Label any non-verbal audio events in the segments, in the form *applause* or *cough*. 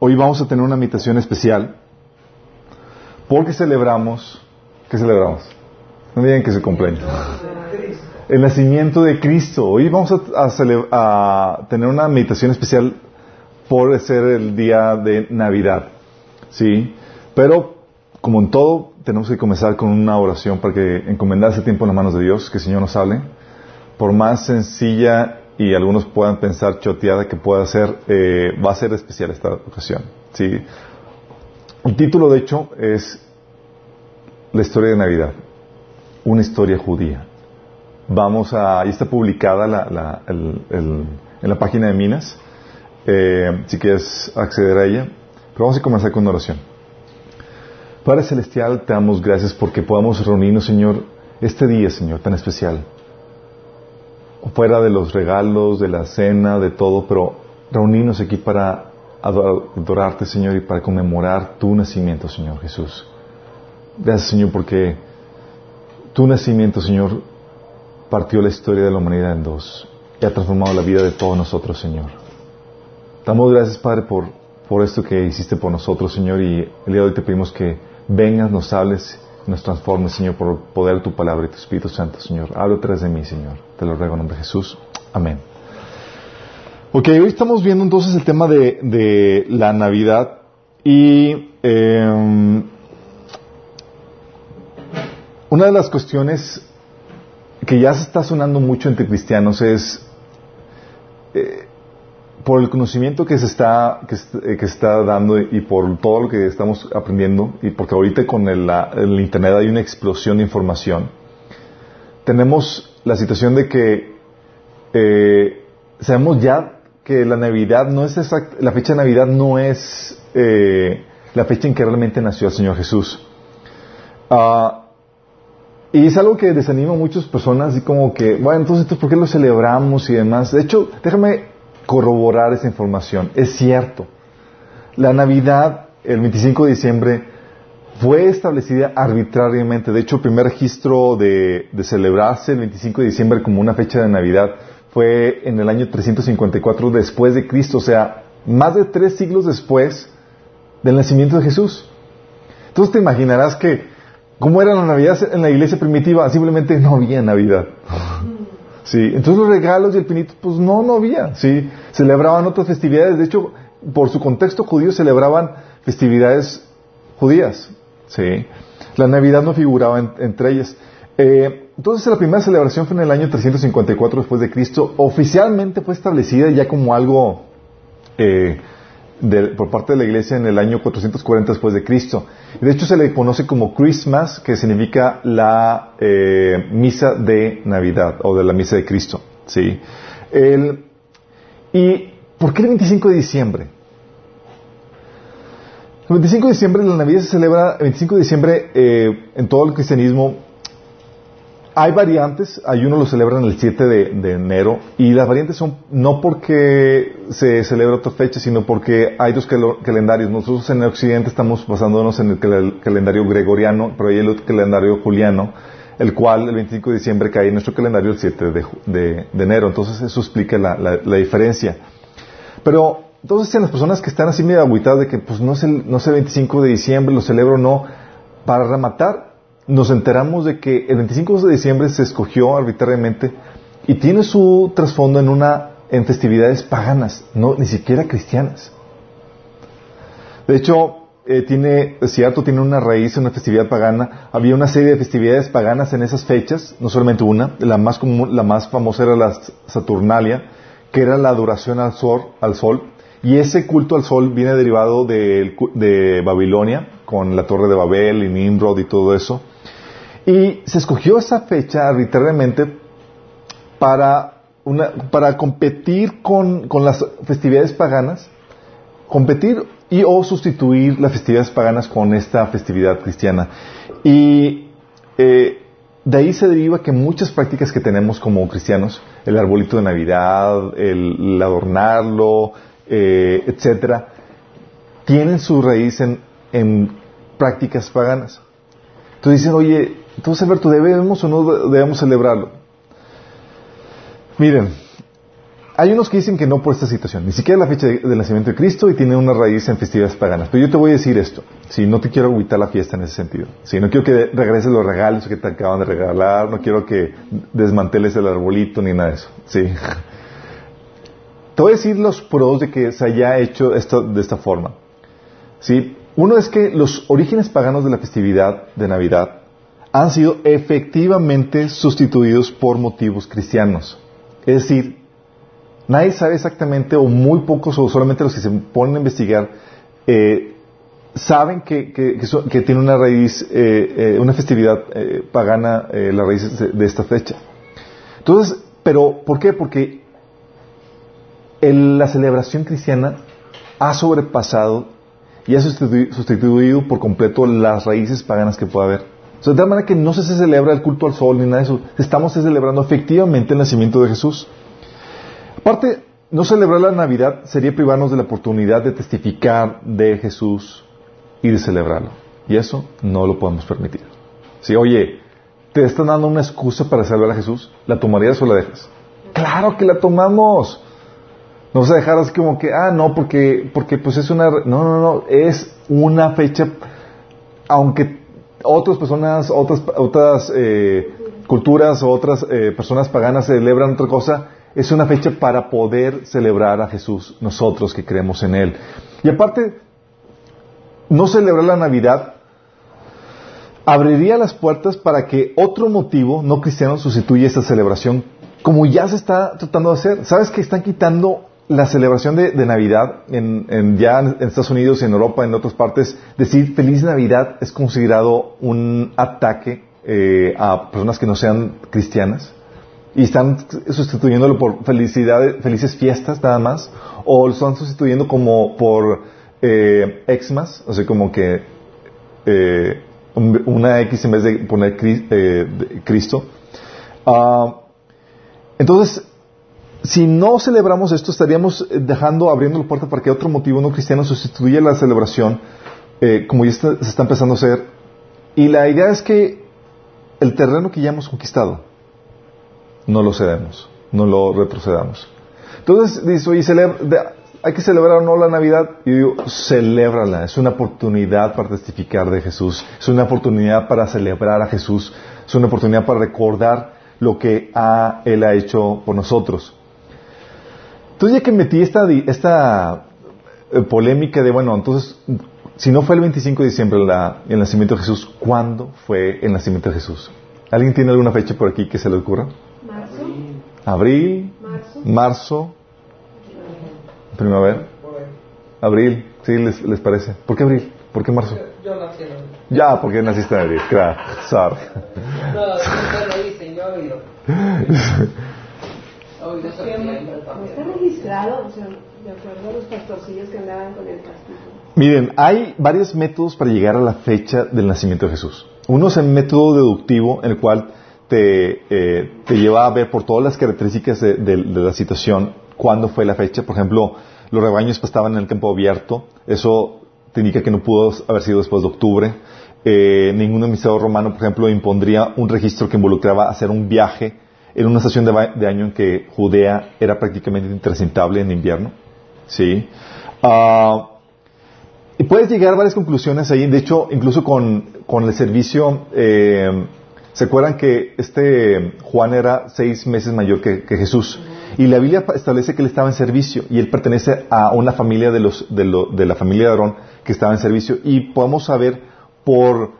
hoy vamos a tener una invitación especial porque celebramos, ¿qué celebramos? No digan que es el cumpleaños. El nacimiento de Cristo. Hoy vamos a, tener una meditación especial por ser el día de Navidad. ¿Sí? Pero, como en todo, tenemos que comenzar con una oración para que encomendar ese tiempo en las manos de Dios, que el Señor nos hable. Por más sencilla y algunos puedan pensar choteada que pueda ser, eh, va a ser especial esta ocasión. ¿sí? El título, de hecho, es La historia de Navidad, una historia judía. Vamos a, ahí está publicada en la página de Minas, eh, si quieres acceder a ella. Pero vamos a comenzar con una oración. Padre Celestial, te damos gracias porque podamos reunirnos, Señor, este día, Señor, tan especial fuera de los regalos, de la cena, de todo, pero reunirnos aquí para adorarte, Señor, y para conmemorar tu nacimiento, Señor Jesús. Gracias, Señor, porque tu nacimiento, Señor, partió la historia de la humanidad en dos y ha transformado la vida de todos nosotros, Señor. Damos gracias, Padre, por, por esto que hiciste por nosotros, Señor, y el día de hoy te pedimos que vengas, nos hables nos transforme, Señor, por poder de tu palabra y tu Espíritu Santo, Señor. Habla atrás de mí, Señor. Te lo ruego en nombre de Jesús. Amén. Ok, hoy estamos viendo entonces el tema de, la Navidad y em, una de las cuestiones que ya se está sonando mucho entre cristianos es eh, por el conocimiento que se está que, eh, que está dando y por todo lo que estamos aprendiendo y porque ahorita con el, internet hay una explosión de información tenemos la situación de que eh, sabemos ya que la Navidad no es la fecha de Navidad no es eh, la fecha en que realmente nació el Señor Jesús ah, y es algo que desanima a muchas personas y como que bueno entonces ¿por qué lo celebramos y demás? de hecho déjame corroborar esa información. Es cierto, la Navidad, el 25 de diciembre, fue establecida arbitrariamente. De hecho, el primer registro de, celebrarse el 25 de diciembre como una fecha de Navidad fue en el año 354 después de Cristo, o sea, más de tres siglos después del nacimiento de Jesús. Entonces te imaginarás que, ¿cómo era la Navidad en la iglesia primitiva? Simplemente no había Navidad. Sí, entonces los regalos y el pinito, pues no, no había, sí. Celebraban otras festividades, de hecho, por su contexto judío celebraban festividades judías, sí. La Navidad no figuraba entre ellas. Eh, entonces la primera celebración fue en el año 354 después de Cristo. Oficialmente fue establecida ya como algo eh, por parte de la iglesia en el año 440 después de Cristo. De hecho, se le conoce como Christmas, que significa la eh, misa de Navidad o de la misa de Cristo. ¿sí? ¿Y por qué el 25 de diciembre? El 25 de diciembre, la Navidad se celebra el 25 de diciembre eh, en todo el cristianismo hay variantes, hay uno lo celebran el 7 de, enero y las variantes son no porque se celebra otra fecha, sino porque hay dos calendarios. Nosotros en occidente estamos basándonos en el, calendario gregoriano, pero hay el otro calendario juliano, el cual el 25 de diciembre cae en nuestro calendario el 7 de, enero. Entonces eso explica la, diferencia. Pero entonces en las personas que están así medio agüitadas de que pues no es el, no es el 25 de diciembre, lo celebro o no, para rematar, nos enteramos de que el 25 de diciembre se escogió arbitrariamente y tiene su trasfondo en una en festividades paganas, no ni siquiera cristianas. De hecho, eh, cierto, tiene una raíz en una festividad pagana. Había una serie de festividades paganas en esas fechas, no solamente una. La más común, la más famosa era la Saturnalia, que era la adoración al sol, al sol. Y ese culto al sol viene derivado de, de Babilonia, con la Torre de Babel y Nimrod y todo eso. Y se escogió esa fecha arbitrariamente para, una, para competir con, con, las festividades paganas, competir y o sustituir las festividades paganas con esta festividad cristiana. Y eh, de ahí se deriva que muchas prácticas que tenemos como cristianos, el arbolito de Navidad, el, adornarlo, eh, etcétera, tienen su raíz en, en prácticas paganas. Entonces dicen, oye, entonces, Alberto, ¿debemos o no debemos celebrarlo? Miren, hay unos que dicen que no por esta situación, ni siquiera la fecha del nacimiento de Cristo y tiene una raíz en festividades paganas. Pero yo te voy a decir esto, si no te quiero agüitar la fiesta en ese sentido, si no quiero que regreses los regalos que te acaban de regalar, no quiero que desmanteles el arbolito ni nada de eso, sí. Te voy a decir los pros de que se haya hecho esto de esta forma. ¿Sí? Uno es que los orígenes paganos de la festividad de Navidad han sido efectivamente sustituidos por motivos cristianos. Es decir, Nadie sabe exactamente, o muy pocos, o solamente los que se ponen a investigar, eh, saben que, tiene una raíz, eh, eh, una festividad pagana, la raíz de, esta fecha. Entonces, pero, ¿por qué? Porque la celebración cristiana ha sobrepasado y ha sustituido, por completo las raíces paganas que pueda haber. O sea, de tal manera que no se celebra el culto al sol ni nada de eso. Estamos celebrando efectivamente el nacimiento de Jesús. Aparte, no celebrar la Navidad sería privarnos de la oportunidad de testificar de Jesús y de celebrarlo. Y eso no lo podemos permitir. Si, oye, te están dando una excusa para celebrar a Jesús, ¿la tomarías o la dejas? Claro que la tomamos. No vas a como que, ah, no, porque, porque pues es una... No, no, no, es una fecha, aunque otras personas, otras, otras eh, culturas otras eh, personas paganas celebran otra cosa, es una fecha para poder celebrar a Jesús nosotros que creemos en Él. Y aparte, no celebrar la Navidad abriría las puertas para que otro motivo no cristiano sustituya esta celebración, como ya se está tratando de hacer. ¿Sabes que están quitando la celebración de, Navidad en, ya en Estados Unidos, en Europa, en otras partes? Decir feliz Navidad es considerado un ataque eh, a personas que no sean cristianas y están sustituyéndolo por felicidad, felices fiestas nada más, o lo están sustituyendo como por eh, exmas, o sea, como que eh, una X en vez de poner eh, Cristo. Ah, entonces, si no celebramos esto, estaríamos dejando, abriendo la puerta para que otro motivo no cristiano sustituya la celebración, eh, como ya se está empezando a hacer. Y la idea es que el terreno que ya hemos conquistado, no lo cedemos, no lo retrocedamos. Entonces dice, oye, hay que celebrar o no la Navidad. Y yo digo, celébrala, es una oportunidad para testificar de Jesús, es una oportunidad para celebrar a Jesús, es una oportunidad para recordar lo que Él ha hecho por nosotros. Entonces ya que metí esta, esta eh, polémica de, bueno, entonces, si no fue el 25 de diciembre el nacimiento de Jesús, ¿cuándo fue el nacimiento de Jesús? ¿Alguien tiene alguna fecha por aquí que se le ocurra? Abril, marzo, primavera. Abril, sí, les, les, parece. ¿Por qué abril? ¿Por qué marzo? Yo, nací en abril. Ya, porque naciste en abril, claro. Sorry. No, lo dicen, yo abril. *laughs* ¿No está registrado? O sea, de acuerdo a los pastorcillos que andaban con el castillo. Miren, hay varios métodos para llegar a la fecha del nacimiento de Jesús. Uno es el método deductivo, en el cual te, eh, te lleva a ver por todas las características de, la situación cuándo fue la fecha. Por ejemplo, los rebaños estaban en el campo abierto. Eso te indica que no pudo haber sido después de octubre. Eh, ningún administrador romano, por ejemplo, impondría un registro que involucraba hacer un viaje en una estación de, año en que Judea era prácticamente intransitable en invierno. ¿Sí? Ah, y puedes llegar a varias conclusiones ahí. De hecho, incluso con, con el servicio eh, ¿Se acuerdan que este Juan era seis meses mayor que, Jesús? Y la Biblia establece que él estaba en servicio y él pertenece a una familia de, los, de, la familia de Aarón que estaba en servicio. Y podemos saber por,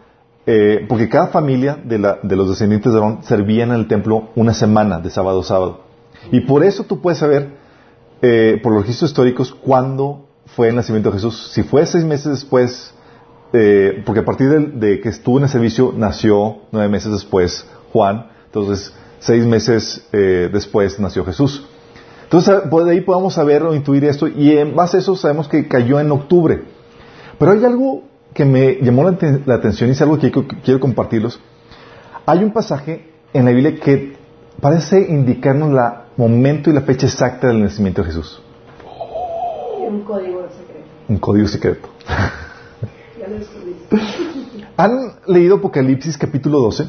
eh, porque cada familia de, los descendientes de Aarón servía en el templo una semana, de sábado a sábado. Y por eso tú puedes saber, eh, por los registros históricos, cuándo fue el nacimiento de Jesús. Si fue seis meses después eh, porque a partir de, que estuvo en el servicio nació nueve meses después Juan, entonces seis meses después nació Jesús. Entonces pues, de ahí podemos saber o intuir esto y en base a eso sabemos que cayó en octubre. Pero hay algo que me llamó la, atención y es algo que quiero compartirlos. Hay un pasaje en la Biblia que parece indicarnos el momento y la fecha exacta del nacimiento de Jesús. Un código secreto. Un código secreto. *laughs* *laughs* ¿Han leído Apocalipsis capítulo 12?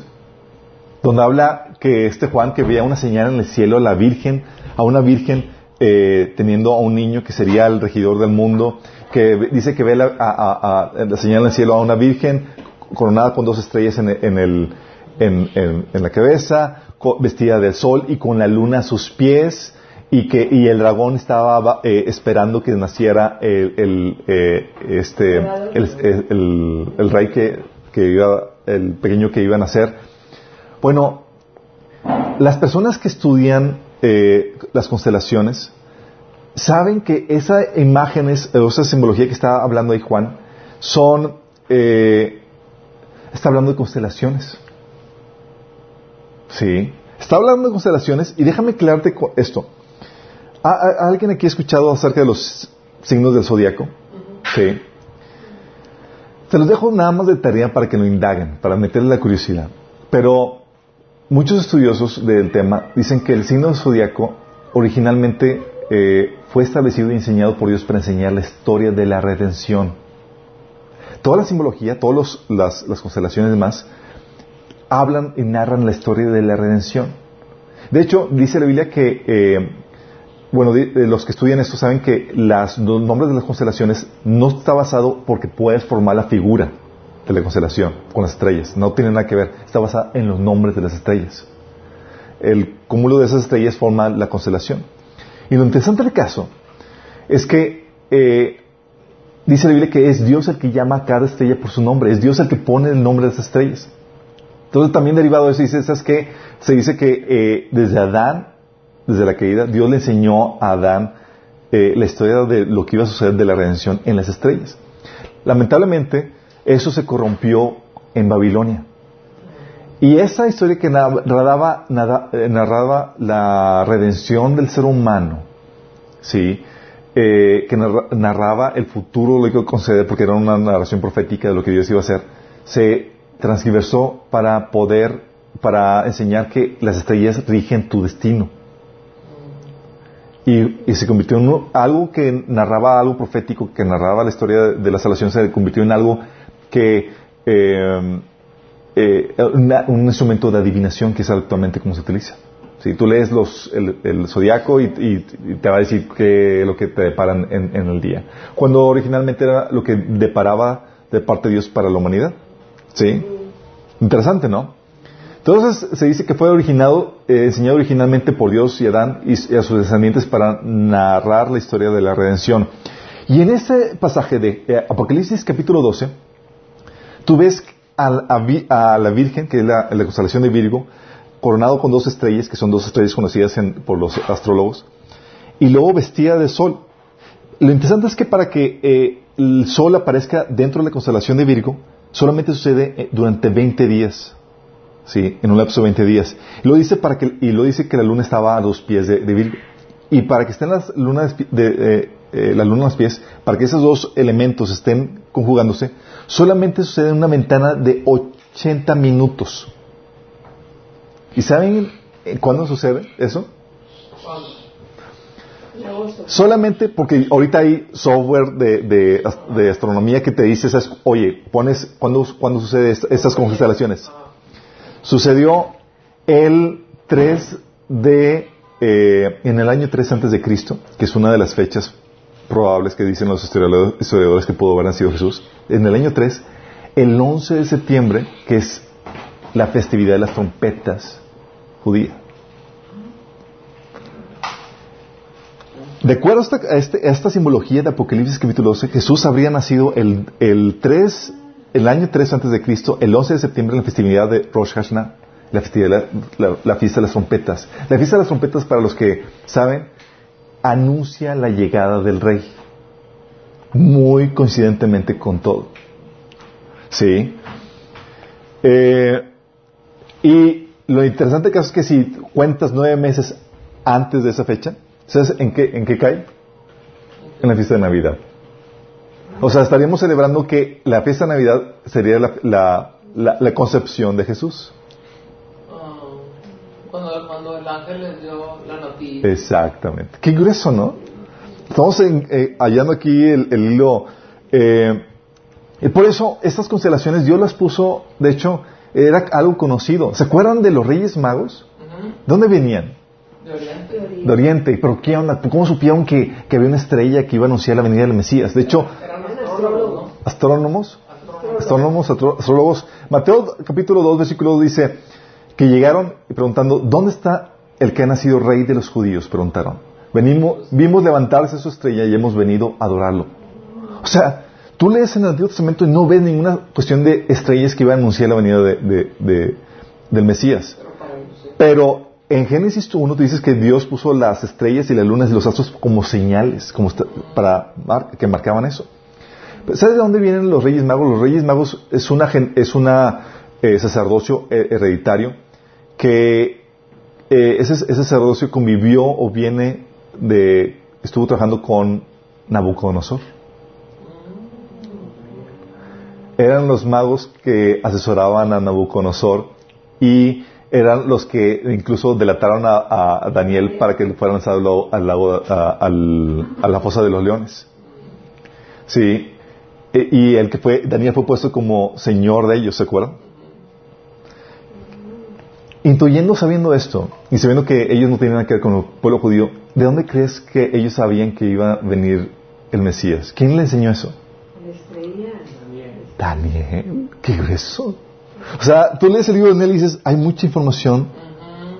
Donde habla que este Juan que veía una señal en el cielo, a la Virgen, a una Virgen eh, teniendo a un niño que sería el regidor del mundo, que dice que ve la, a, a, la señal en el cielo a una virgen coronada con dos estrellas en, el, en, la cabeza, vestida del sol y con la luna a sus pies, y que y el dragón estaba eh, esperando que naciera el, el eh, este el, el, rey que, que iba el pequeño que iba a nacer. Bueno las personas que estudian eh, las constelaciones saben que esas imágenes o esa simbología que está hablando ahí Juan son está hablando de constelaciones sí está hablando de constelaciones y déjame aclararte esto ¿Alguien aquí ha escuchado acerca de los signos del zodiaco? Sí. Se los dejo nada más de tarea para que lo indaguen, para meterle la curiosidad. Pero muchos estudiosos del tema dicen que el signo del zodiaco originalmente eh, fue establecido y enseñado por Dios para enseñar la historia de la redención. Toda la simbología, todas las, constelaciones y demás, hablan y narran la historia de la redención. De hecho, dice la Biblia que eh, bueno, los que estudian esto saben que los nombres de las constelaciones no está basado porque puedes formar la figura de la constelación con las estrellas. No tiene nada que ver. Está basada en los nombres de las estrellas. El cúmulo de esas estrellas forma la constelación. Y lo interesante del caso es que eh, dice la Biblia que es Dios el que llama a cada estrella por su nombre. Es Dios el que pone el nombre de esas estrellas. Entonces también derivado de eso dice, ¿sabes qué? Se dice que eh, desde Adán desde la caída, Dios le enseñó a Adán eh, la historia de lo que iba a suceder de la redención en las estrellas. Lamentablemente, eso se corrompió en Babilonia. Y esa historia que narraba, eh, narraba la redención del ser humano, ¿sí? Eh, que narraba el futuro, lo que conceder, porque era una narración profética de lo que Dios iba a hacer, se transgiversó para poder, para enseñar que las estrellas rigen tu destino. Y, se convirtió en algo que narraba algo profético, que narraba la historia de, la salvación, se convirtió en algo que eh, eh, un instrumento de adivinación que es actualmente como se utiliza. Si tú lees los, el, zodiaco y, te va a decir que lo que te deparan en, el día. Cuando originalmente era lo que deparaba de parte de Dios para la humanidad. ¿Sí? Interesante, ¿no? Entonces se dice que fue originado, eh, enseñado originalmente por Dios y Adán y, a sus descendientes para narrar la historia de la redención. Y en este pasaje de eh, Apocalipsis capítulo 12, tú ves a, la Virgen, que es la, constelación de Virgo, coronado con dos estrellas, que son dos estrellas conocidas por los astrólogos, y luego vestida de sol. Lo interesante es que para que eh, el sol aparezca dentro de la constelación de Virgo, solamente sucede durante 20 días. ¿sí? en un lapso de 20 días. Y lo dice, para que, y lo dice que la luna estaba a dos pies de, Virgo. Y para que estén las lunas de, eh, eh, la luna a los pies, para que esos dos elementos estén conjugándose, solamente sucede en una ventana de 80 minutos. ¿Y saben cuándo sucede eso? Solamente porque ahorita hay software de, de, astronomía que te dice, oye, pones, ¿cuándo, ¿cuándo sucede estas constelaciones? Sucedió el 3 de, eh, en el año 3 antes de Cristo, que es una de las fechas probables que dicen los historiadores que pudo haber sido Jesús. En el año 3, el 11 de septiembre, que es la festividad de las trompetas judía. De acuerdo a este, esta, simbología de Apocalipsis capítulo 12, Jesús habría nacido el, el 3 el año 3 antes de Cristo, el 11 de septiembre, en la festividad de Rosh Hashanah, la, la, fiesta de las trompetas. La fiesta de las trompetas, para los que saben, anuncia la llegada del rey. Muy coincidentemente con todo. ¿Sí? Eh, y lo interesante es que si cuentas nueve meses antes de esa fecha, ¿sabes en qué, en qué cae? En la fiesta de Navidad. O sea, estaríamos celebrando que la fiesta de Navidad sería la, la, concepción de Jesús. Cuando, el ángel les dio la noticia. Exactamente. Qué grueso, ¿no? Estamos eh, hallando aquí el, hilo. Eh, y por eso, estas constelaciones Dios las puso, de hecho, era algo conocido. ¿Se acuerdan de los Reyes Magos? ¿Dónde venían? De Oriente. de Oriente. ¿Pero qué onda? ¿Cómo supieron que, que había una estrella que iba a anunciar la venida del Mesías? De hecho, astrónomos, Astrólogos. astrónomos, astro- astrólogos. Mateo capítulo 2, versículo 2 dice que llegaron y preguntando, ¿dónde está el que ha nacido rey de los judíos? Preguntaron. Venimos, vimos levantarse su estrella y hemos venido a adorarlo. O sea, tú lees en el Antiguo Testamento y no ves ninguna cuestión de estrellas que iban a anunciar la venida de- de- de- del Mesías. Pero en Génesis 1 tú dices que Dios puso las estrellas y las lunas y los astros como señales, como para mar- que marcaban eso. ¿Sabes de dónde vienen los Reyes Magos? Los Reyes Magos es una gen- es una eh, sacerdocio eh, hereditario que eh, ese, ese sacerdocio convivió o viene de estuvo trabajando con Nabucodonosor. Eran los magos que asesoraban a Nabucodonosor y eran los que incluso delataron a, Daniel para que fuera lanzado al lago, a, a la fosa de los leones. Sí. E- Y el que fue, Daniel fue puesto como señor de ellos, ¿se acuerdan? Intuyendo, sabiendo esto, y sabiendo que ellos no tenían nada que ver con el pueblo judío, ¿de dónde crees que ellos sabían que iba a venir el Mesías? ¿Quién le enseñó eso? Estrella. Daniel, qué grueso. O sea, tú lees el libro de Daniel y dices, hay mucha información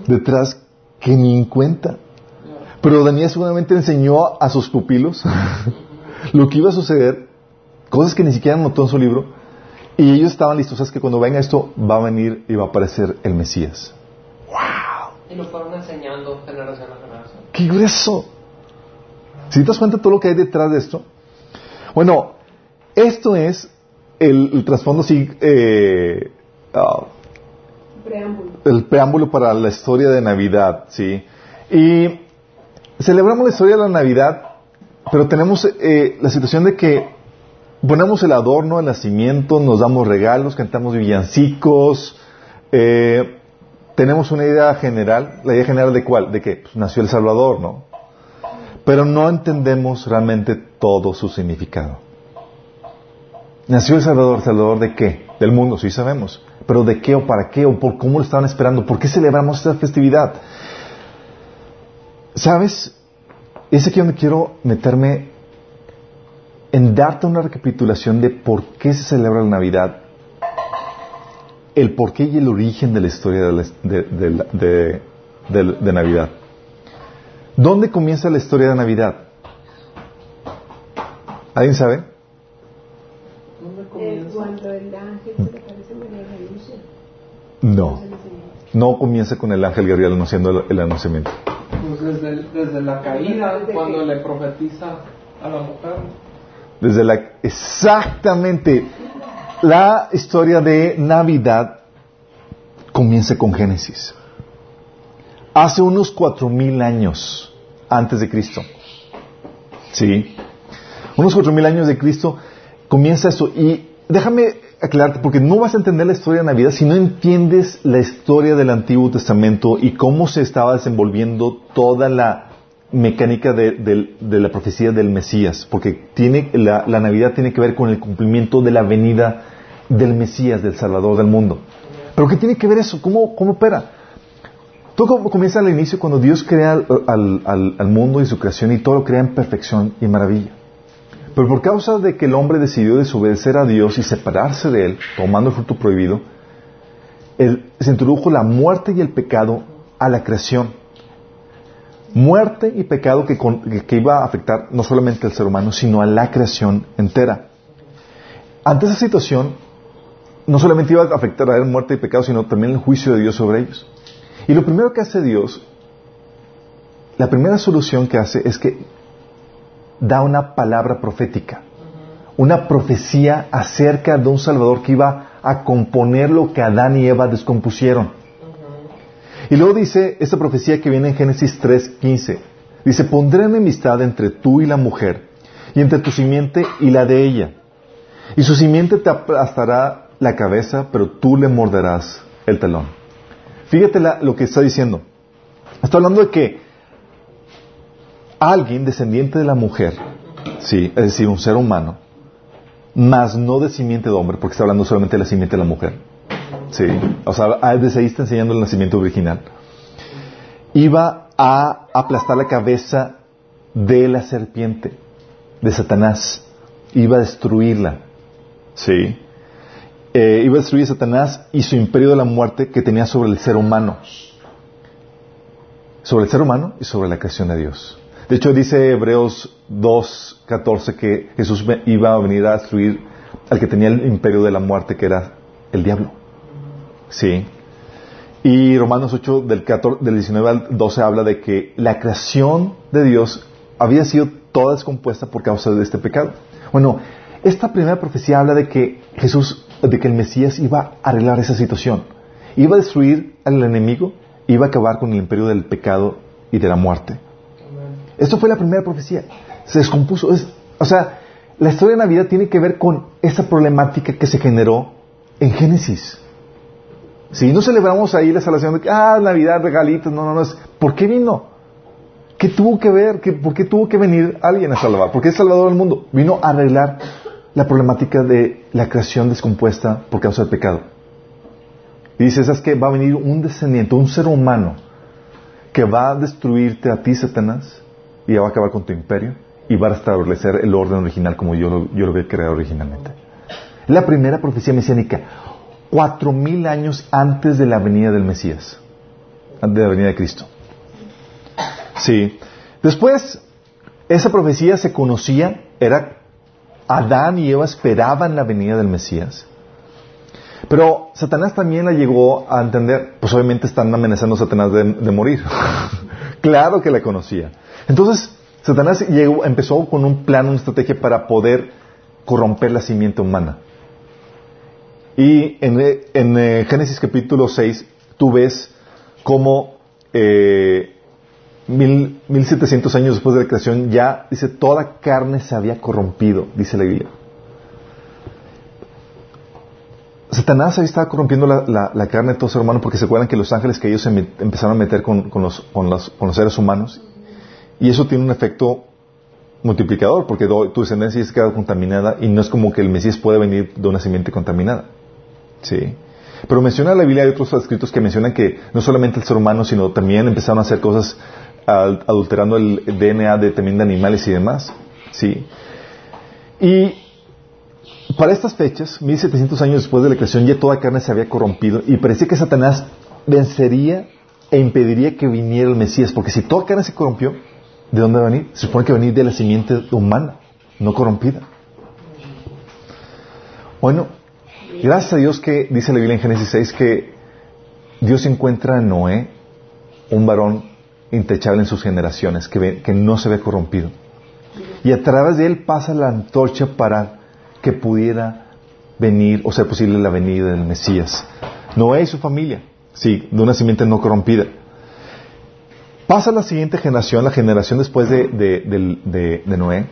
detrás que ni en cuenta. Pero Daniel seguramente enseñó a sus pupilos *laughs* lo que iba a suceder, cosas que ni siquiera anotó en su libro, y ellos estaban listos. Sabes que cuando venga esto, va a venir y va a aparecer el Mesías. Y lo fueron enseñando generación a generación. ¡Qué grueso! ¿Si te das cuenta de todo lo que hay detrás de esto? Bueno, esto es el, el trasfondo, sí, eh, ah, Preámbulo. el preámbulo para la historia de Navidad, ¿sí? Y celebramos la historia de la Navidad, pero tenemos eh, la situación de que ponemos el adorno, el nacimiento, nos damos regalos, cantamos villancicos, eh, tenemos una idea general, la idea general de cuál, de que pues, nació el Salvador, ¿no? Pero no entendemos realmente todo su significado. Nació el Salvador, ¿Salvador de qué? Del mundo, sí sabemos. Pero ¿de qué o para qué o por cómo lo estaban esperando? ¿Por qué celebramos esta festividad? ¿Sabes? Es aquí donde quiero meterme en darte una recapitulación de por qué se celebra la Navidad, el por qué y el origen de la historia de, la- de- de la- de- de- de Navidad. ¿Dónde comienza la historia de Navidad? ¿Alguien sabe? ¿Dónde Es comienza? cuando el ángel se aparece. No. No comienza con el ángel Gabriel anunciando el, el anunciamiento. Pues desde, desde la caída, cuando le profetiza a la mujer. Desde la exactamente la historia de Navidad comienza con Génesis. Hace unos cuatro mil años antes de Cristo. Sí. Unos cuatro mil años de Cristo comienza eso. Y déjame aclararte, porque no vas a entender la historia de Navidad si no entiendes la historia del Antiguo Testamento y cómo se estaba desenvolviendo toda la mecánica de, de- de la profecía del Mesías, porque tiene, la, la Navidad tiene que ver con el cumplimiento de la venida del Mesías, del Salvador del mundo. ¿Pero qué tiene que ver eso? ¿Cómo, cómo opera? Todo comienza al inicio cuando Dios crea al, al- al- al mundo y su creación y todo lo crea en perfección y maravilla. Pero por causa de que el hombre decidió desobedecer a Dios y separarse de Él, tomando el fruto prohibido, él- se introdujo la muerte y el pecado a la creación. Muerte y pecado que, con- que- iba a afectar no solamente al ser humano, sino a la creación entera. Ante esa situación, no solamente iba a afectar a él muerte y pecado, sino también el juicio de Dios sobre ellos. Y lo primero que hace Dios, la primera solución que hace es que da una palabra profética, una profecía acerca de un Salvador que iba a componer lo que Adán y Eva descompusieron. Y luego dice esta profecía que viene en Génesis 3:15. Dice, pondré enemistad entre tú y la mujer, y entre tu simiente y la de ella. Y su simiente te aplastará la cabeza, pero tú le morderás el talón. Fíjate lo que está diciendo. Está hablando de que alguien descendiente de la mujer, sí, es decir, un ser humano, más no de simiente de hombre, porque está hablando solamente de la simiente de la mujer. Sí, o sea, ah, desde ahí está enseñando el nacimiento original. Iba a aplastar la cabeza de la serpiente, de Satanás. Iba a destruirla. ¿Sí? Eh, iba a destruir a Satanás y su imperio de la muerte que tenía sobre el ser humano. Sobre el ser humano y sobre la creación de Dios. De hecho, dice Hebreos 2.14 que Jesús iba a venir a destruir al que tenía el imperio de la muerte, que era el diablo. Sí. Y Romanos 8, del, 14, del 19 al 12, habla de que la creación de Dios había sido toda descompuesta por causa de este pecado. Bueno, esta primera profecía habla de que Jesús, de que el Mesías iba a arreglar esa situación. Iba a destruir al enemigo, iba a acabar con el imperio del pecado y de la muerte. Esto fue la primera profecía. Se descompuso. o sea, la historia de Navidad tiene que ver con esa problemática que se generó en Génesis. Si no celebramos ahí la salvación de que, ah, Navidad, regalitos, no, no, no, ¿por qué vino? ¿Qué tuvo que ver? ¿Por qué tuvo que venir alguien a salvar? ¿Por qué es Salvador del mundo? Vino a arreglar la problemática de la creación descompuesta por causa del pecado. Y dice, ¿sabes que Va a venir un descendiente, un ser humano, que va a destruirte a ti, Satanás, y va a acabar con tu imperio, y va a establecer el orden original como yo lo, yo lo había creado originalmente. La primera profecía mesiánica cuatro mil años antes de la venida del Mesías, antes de la venida de Cristo. Sí. Después, esa profecía se conocía, era Adán y Eva esperaban la venida del Mesías. Pero Satanás también la llegó a entender, pues obviamente están amenazando a Satanás de, morir. *laughs* claro que la conocía. Entonces, Satanás empezó con un plan, una estrategia para poder corromper la simiente humana. Y en, eh, Génesis capítulo 6 tú ves cómo eh, mil, 1700 años después de la creación ya dice toda carne se había corrompido, dice la Biblia. Satanás ahí estaba corrompiendo la, carne de todo ser humano porque se acuerdan que los ángeles que ellos se empezaron a meter con, los, con, los, con, los, seres humanos y eso tiene un efecto multiplicador porque tu descendencia se queda contaminada y no es como que el Mesías puede venir de una simiente contaminada. Sí. Pero menciona la Biblia, hay otros escritos que mencionan que no solamente el ser humano, sino también empezaron a hacer cosas adulterando el DNA de, también de animales y demás. Sí. Y para estas fechas, 1700 años después de la creación, ya toda carne se había corrompido y parecía que Satanás vencería e impediría que viniera el Mesías, porque si toda carne se corrompió, ¿de dónde va a venir? Se supone que va a venir de la simiente humana, no corrompida. Bueno, Gracias a Dios que dice la Biblia en Génesis 6 que Dios encuentra a Noé un varón intachable en sus generaciones, que, no se ve corrompido. Y a través de él pasa la antorcha para que pudiera venir o sea posible la venida del Mesías. Noé y su familia, sí, de una simiente no corrompida. Pasa la siguiente generación, la generación después de, de Noé,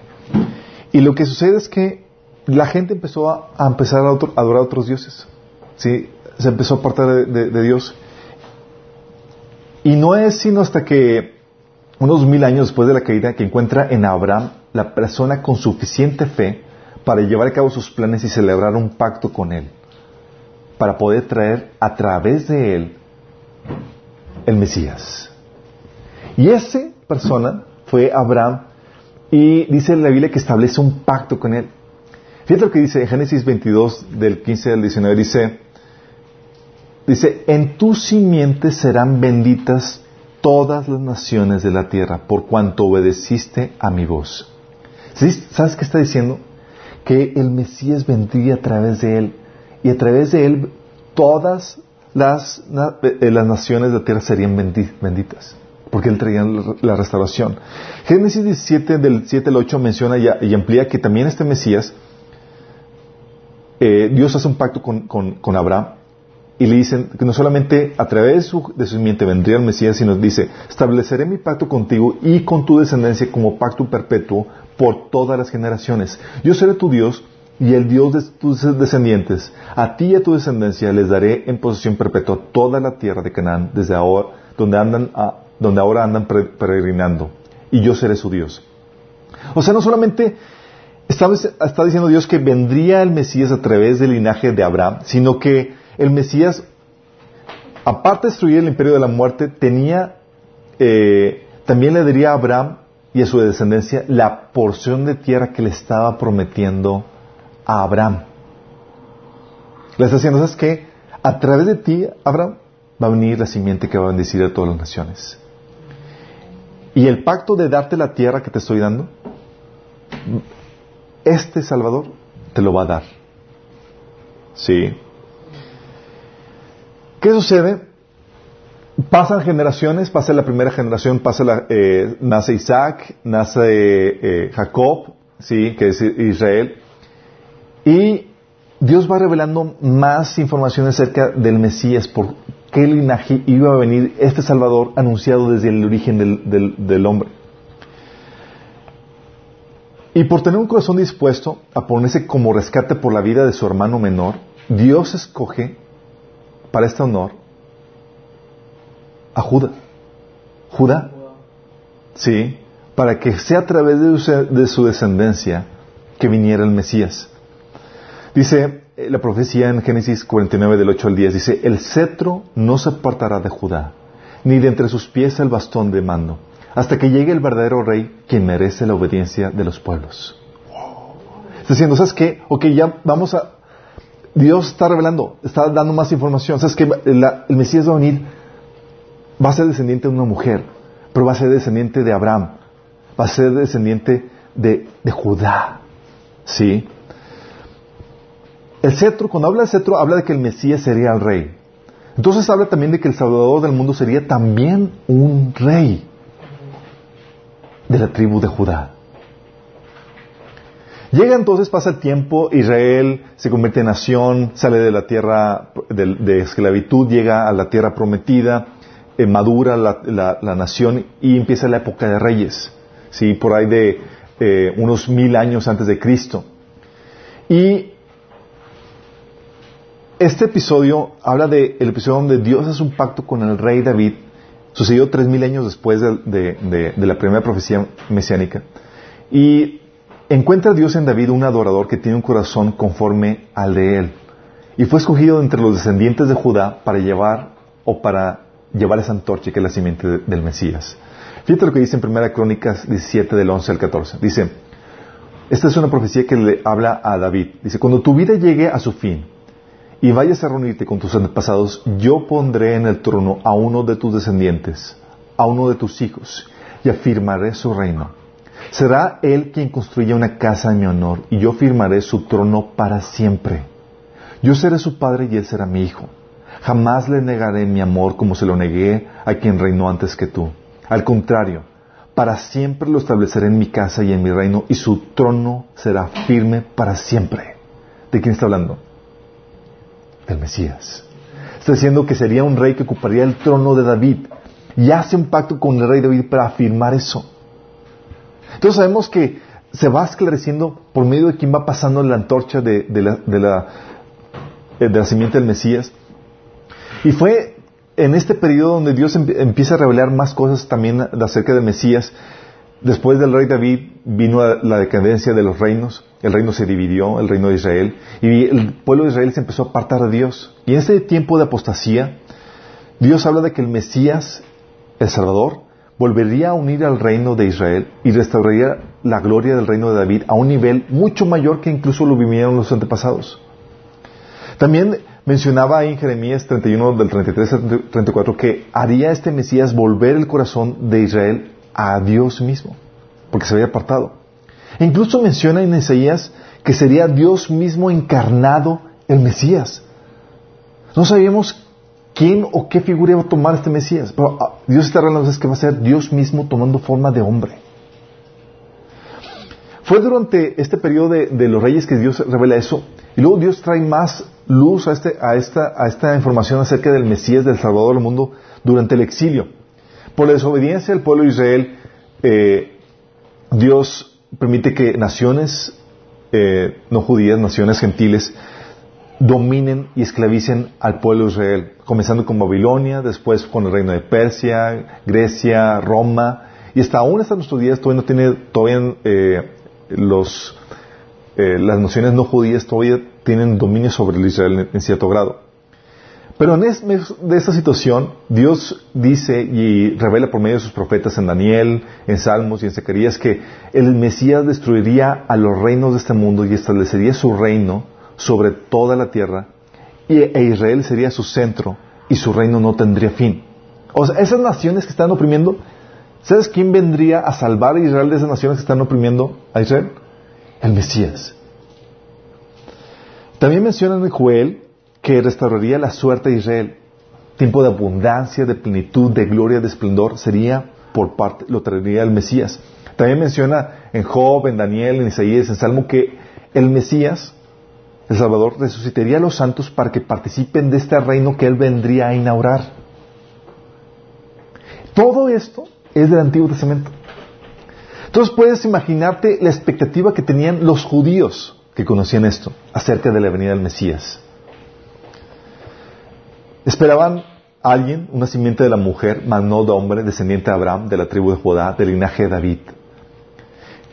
y lo que sucede es que la gente empezó a, empezar a, adorar a otros dioses. ¿sí? Se empezó a apartar de, Dios. Y no es sino hasta que unos mil años después de la caída que encuentra en Abraham la persona con suficiente fe para llevar a cabo sus planes y celebrar un pacto con él, para poder traer a través de él el Mesías. Y esa persona fue Abraham y dice la Biblia que establece un pacto con él. Fíjate lo que dice en Génesis 22, del 15 al 19, dice, dice, en tu simiente serán benditas todas las naciones de la tierra por cuanto obedeciste a mi voz. ¿Sabes qué está diciendo? Que el Mesías vendría a través de él y a través de él todas las, eh, las naciones de la tierra serían benditas porque él traía la restauración. Génesis 17 del 7 al 8 menciona y amplía que también este Mesías eh, Dios hace un pacto con, Abraham y le dicen que no solamente a través de su, de simiente vendría el Mesías, sino dice, estableceré mi pacto contigo y con tu descendencia como pacto perpetuo por todas las generaciones. Yo seré tu Dios y el Dios de tus descendientes. A ti y a tu descendencia les daré en posesión perpetua toda la tierra de Canaán, desde ahora, donde, andan donde ahora andan peregrinando. Y yo seré su Dios. O sea, no solamente está, diciendo Dios que vendría el Mesías a través del linaje de Abraham, sino que el Mesías, aparte de destruir el imperio de la muerte, tenía eh, también le daría a Abraham y a su descendencia la porción de tierra que le estaba prometiendo a Abraham. Le está diciendo, ¿sabes qué? A través de ti, Abraham, va a venir la simiente que va a bendecir a todas las naciones. Y el pacto de darte la tierra que te estoy dando, este Salvador te lo va a dar. ¿Sí? ¿Qué sucede? Pasan generaciones, pasa la primera generación, pasa la, eh, nace Isaac, nace eh, Jacob, sí, que es Israel, y Dios va revelando más información acerca del Mesías, por qué linaje iba a venir este Salvador anunciado desde el origen del, del hombre. Y por tener un corazón dispuesto a ponerse como rescate por la vida de su hermano menor, Dios escoge para este honor a Judá. Judá. Sí, para que sea a través de su, descendencia que viniera el Mesías. Dice eh, la profecía en Génesis 49 del 8 al 10, dice, el cetro no se apartará de Judá, ni de entre sus pies el bastón de mando, hasta que llegue el verdadero rey, quien merece la obediencia de los pueblos. Está diciendo, ¿sabes qué? Ok, ya vamos a... Dios está revelando, está dando más información. ¿Sabes qué? el Mesías va a venir va a ser descendiente de una mujer, pero va a ser descendiente de Abraham, va a ser descendiente de, Judá. ¿Sí? El cetro, cuando habla de cetro, habla de que el Mesías sería el rey. Entonces habla también de que el Salvador del mundo sería también un rey de la tribu de Judá. Llega entonces, pasa el tiempo, Israel se convierte en nación, sale de la tierra de esclavitud, llega a la tierra prometida, eh, madura la, nación y empieza la época de reyes, ¿sí? por ahí de eh, unos mil años antes de Cristo. Y este episodio habla del episodio donde Dios hace un pacto con el rey David. Sucedió tres mil años después de, la primera profecía mesiánica. Y encuentra Dios en David un adorador que tiene un corazón conforme al de él. Y fue escogido entre los descendientes de Judá para llevar o para llevar esa antorcha que es la simiente del Mesías. Fíjate lo que dice en 1 Crónicas 17 del 11 al 14. Dice, esta es una profecía que le habla a David. Dice, cuando tu vida llegue a su fin y vayas a reunirte con tus antepasados, yo pondré en el trono a uno de tus descendientes, a uno de tus hijos, y afirmaré su reino. Será él quien construya una casa en mi honor, y yo firmaré su trono para siempre. Yo seré su padre y él será mi hijo. Jamás le negaré mi amor como se lo negué a quien reinó antes que tú. Al contrario, para siempre lo estableceré en mi casa y en mi reino, y su trono será firme para siempre. ¿De quién está hablando? Del Mesías. Está diciendo que sería un rey que ocuparía el trono de David. Y hace un pacto con el rey David para afirmar eso. Entonces sabemos que se va esclareciendo por medio de quien va pasando la antorcha de, la, de la, de la simiente del Mesías y fue en este periodo donde Dios empieza a revelar más cosas también acerca del Mesías. Después del rey David vino la decadencia de los reinos, el reino se dividió, el reino de Israel, y el pueblo de Israel se empezó a apartar de Dios. Y en ese tiempo de apostasía, Dios habla de que el Mesías, el Salvador, volvería a unir al reino de Israel y restauraría la gloria del reino de David a un nivel mucho mayor que incluso lo vivieron los antepasados. También mencionaba en Jeremías 31 del 33 al 34 que haría este Mesías volver el corazón de Israel a Dios mismo, porque se había apartado. E incluso menciona en Isaías que sería Dios mismo encarnado el Mesías. No sabíamos quién o qué figura iba a tomar este Mesías, pero ah, Dios está revelando que va a ser Dios mismo tomando forma de hombre. Fue durante este periodo de, de los reyes que Dios revela eso, y luego Dios trae más luz a, este, a, esta, a esta información acerca del Mesías, del Salvador del mundo, durante el exilio. Por la desobediencia del pueblo de Israel, eh, Dios permite que naciones eh, no judías, naciones gentiles, dominen y esclavicen al pueblo de Israel, comenzando con Babilonia, después con el reino de Persia, Grecia, Roma, y hasta aún hasta nuestros días todavía no tiene, todavía eh, los las naciones no judías todavía tienen dominio sobre el Israel en, cierto grado. Pero en esta situación, Dios dice y revela por medio de sus profetas en Daniel, en Salmos y en Zacarías que el Mesías destruiría a los reinos de este mundo y establecería su reino sobre toda la tierra y, e Israel sería su centro y su reino no tendría fin. O sea, esas naciones que están oprimiendo, ¿sabes quién vendría a salvar a Israel de esas naciones que están oprimiendo a Israel? El Mesías. También mencionan en Joel que restauraría la suerte de Israel. Tiempo de abundancia, de plenitud, de gloria, de esplendor sería por parte, lo traería el Mesías. También menciona en Job, en Daniel, en Isaías, en Salmo que el Mesías, el Salvador, resucitaría a los santos para que participen de este reino que él vendría a inaugurar. Todo esto es del Antiguo Testamento. Entonces puedes imaginarte la expectativa que tenían los judíos que conocían esto acerca de la venida del Mesías. Esperaban a alguien, una simiente de la mujer, no de hombre, descendiente de Abraham, de la tribu de Judá, del linaje de David.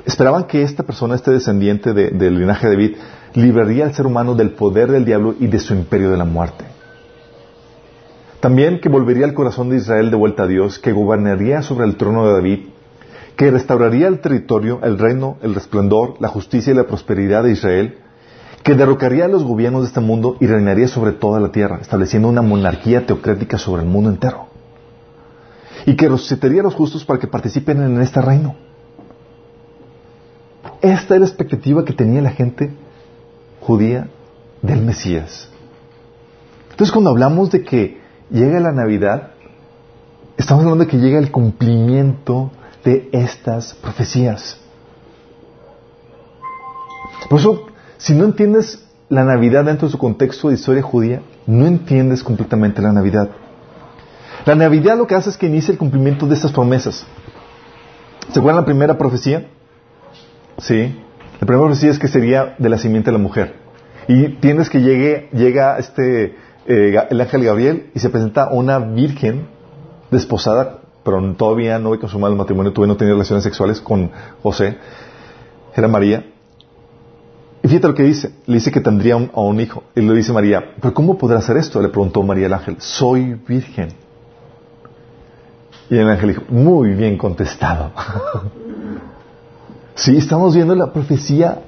Esperaban que esta persona, este descendiente del linaje de David, libraría al ser humano del poder del diablo y de su imperio de la muerte. También que volvería el corazón de Israel de vuelta a Dios, que gobernaría sobre el trono de David que restauraría el territorio, el reino, el resplandor, la justicia y la prosperidad de Israel, que derrocaría a los gobiernos de este mundo y reinaría sobre toda la tierra, estableciendo una monarquía teocrática sobre el mundo entero. Y que resucitaría a los justos para que participen en este reino. Esta es la expectativa que tenía la gente judía del Mesías. Entonces cuando hablamos de que llega la Navidad, estamos hablando de que llega el cumplimiento de estas profecías. Por eso, si no entiendes la Navidad dentro de su contexto de historia judía, no entiendes completamente la Navidad. La Navidad lo que hace es que inicia el cumplimiento de estas promesas. ¿Se acuerdan la primera profecía? Sí. La primera profecía es que sería de la simiente de la mujer. Y tienes que llegue, llega este, eh, el ángel Gabriel y se presenta una virgen desposada pero todavía no había consumado el matrimonio, tuve no tenía relaciones sexuales con José, era María. Y fíjate lo que dice, le dice que tendría a un hijo. Y le dice María, ¿pero cómo podrá hacer esto? Le preguntó María el ángel, soy virgen. Y el ángel dijo, muy bien contestado. *laughs* sí, estamos viendo la profecía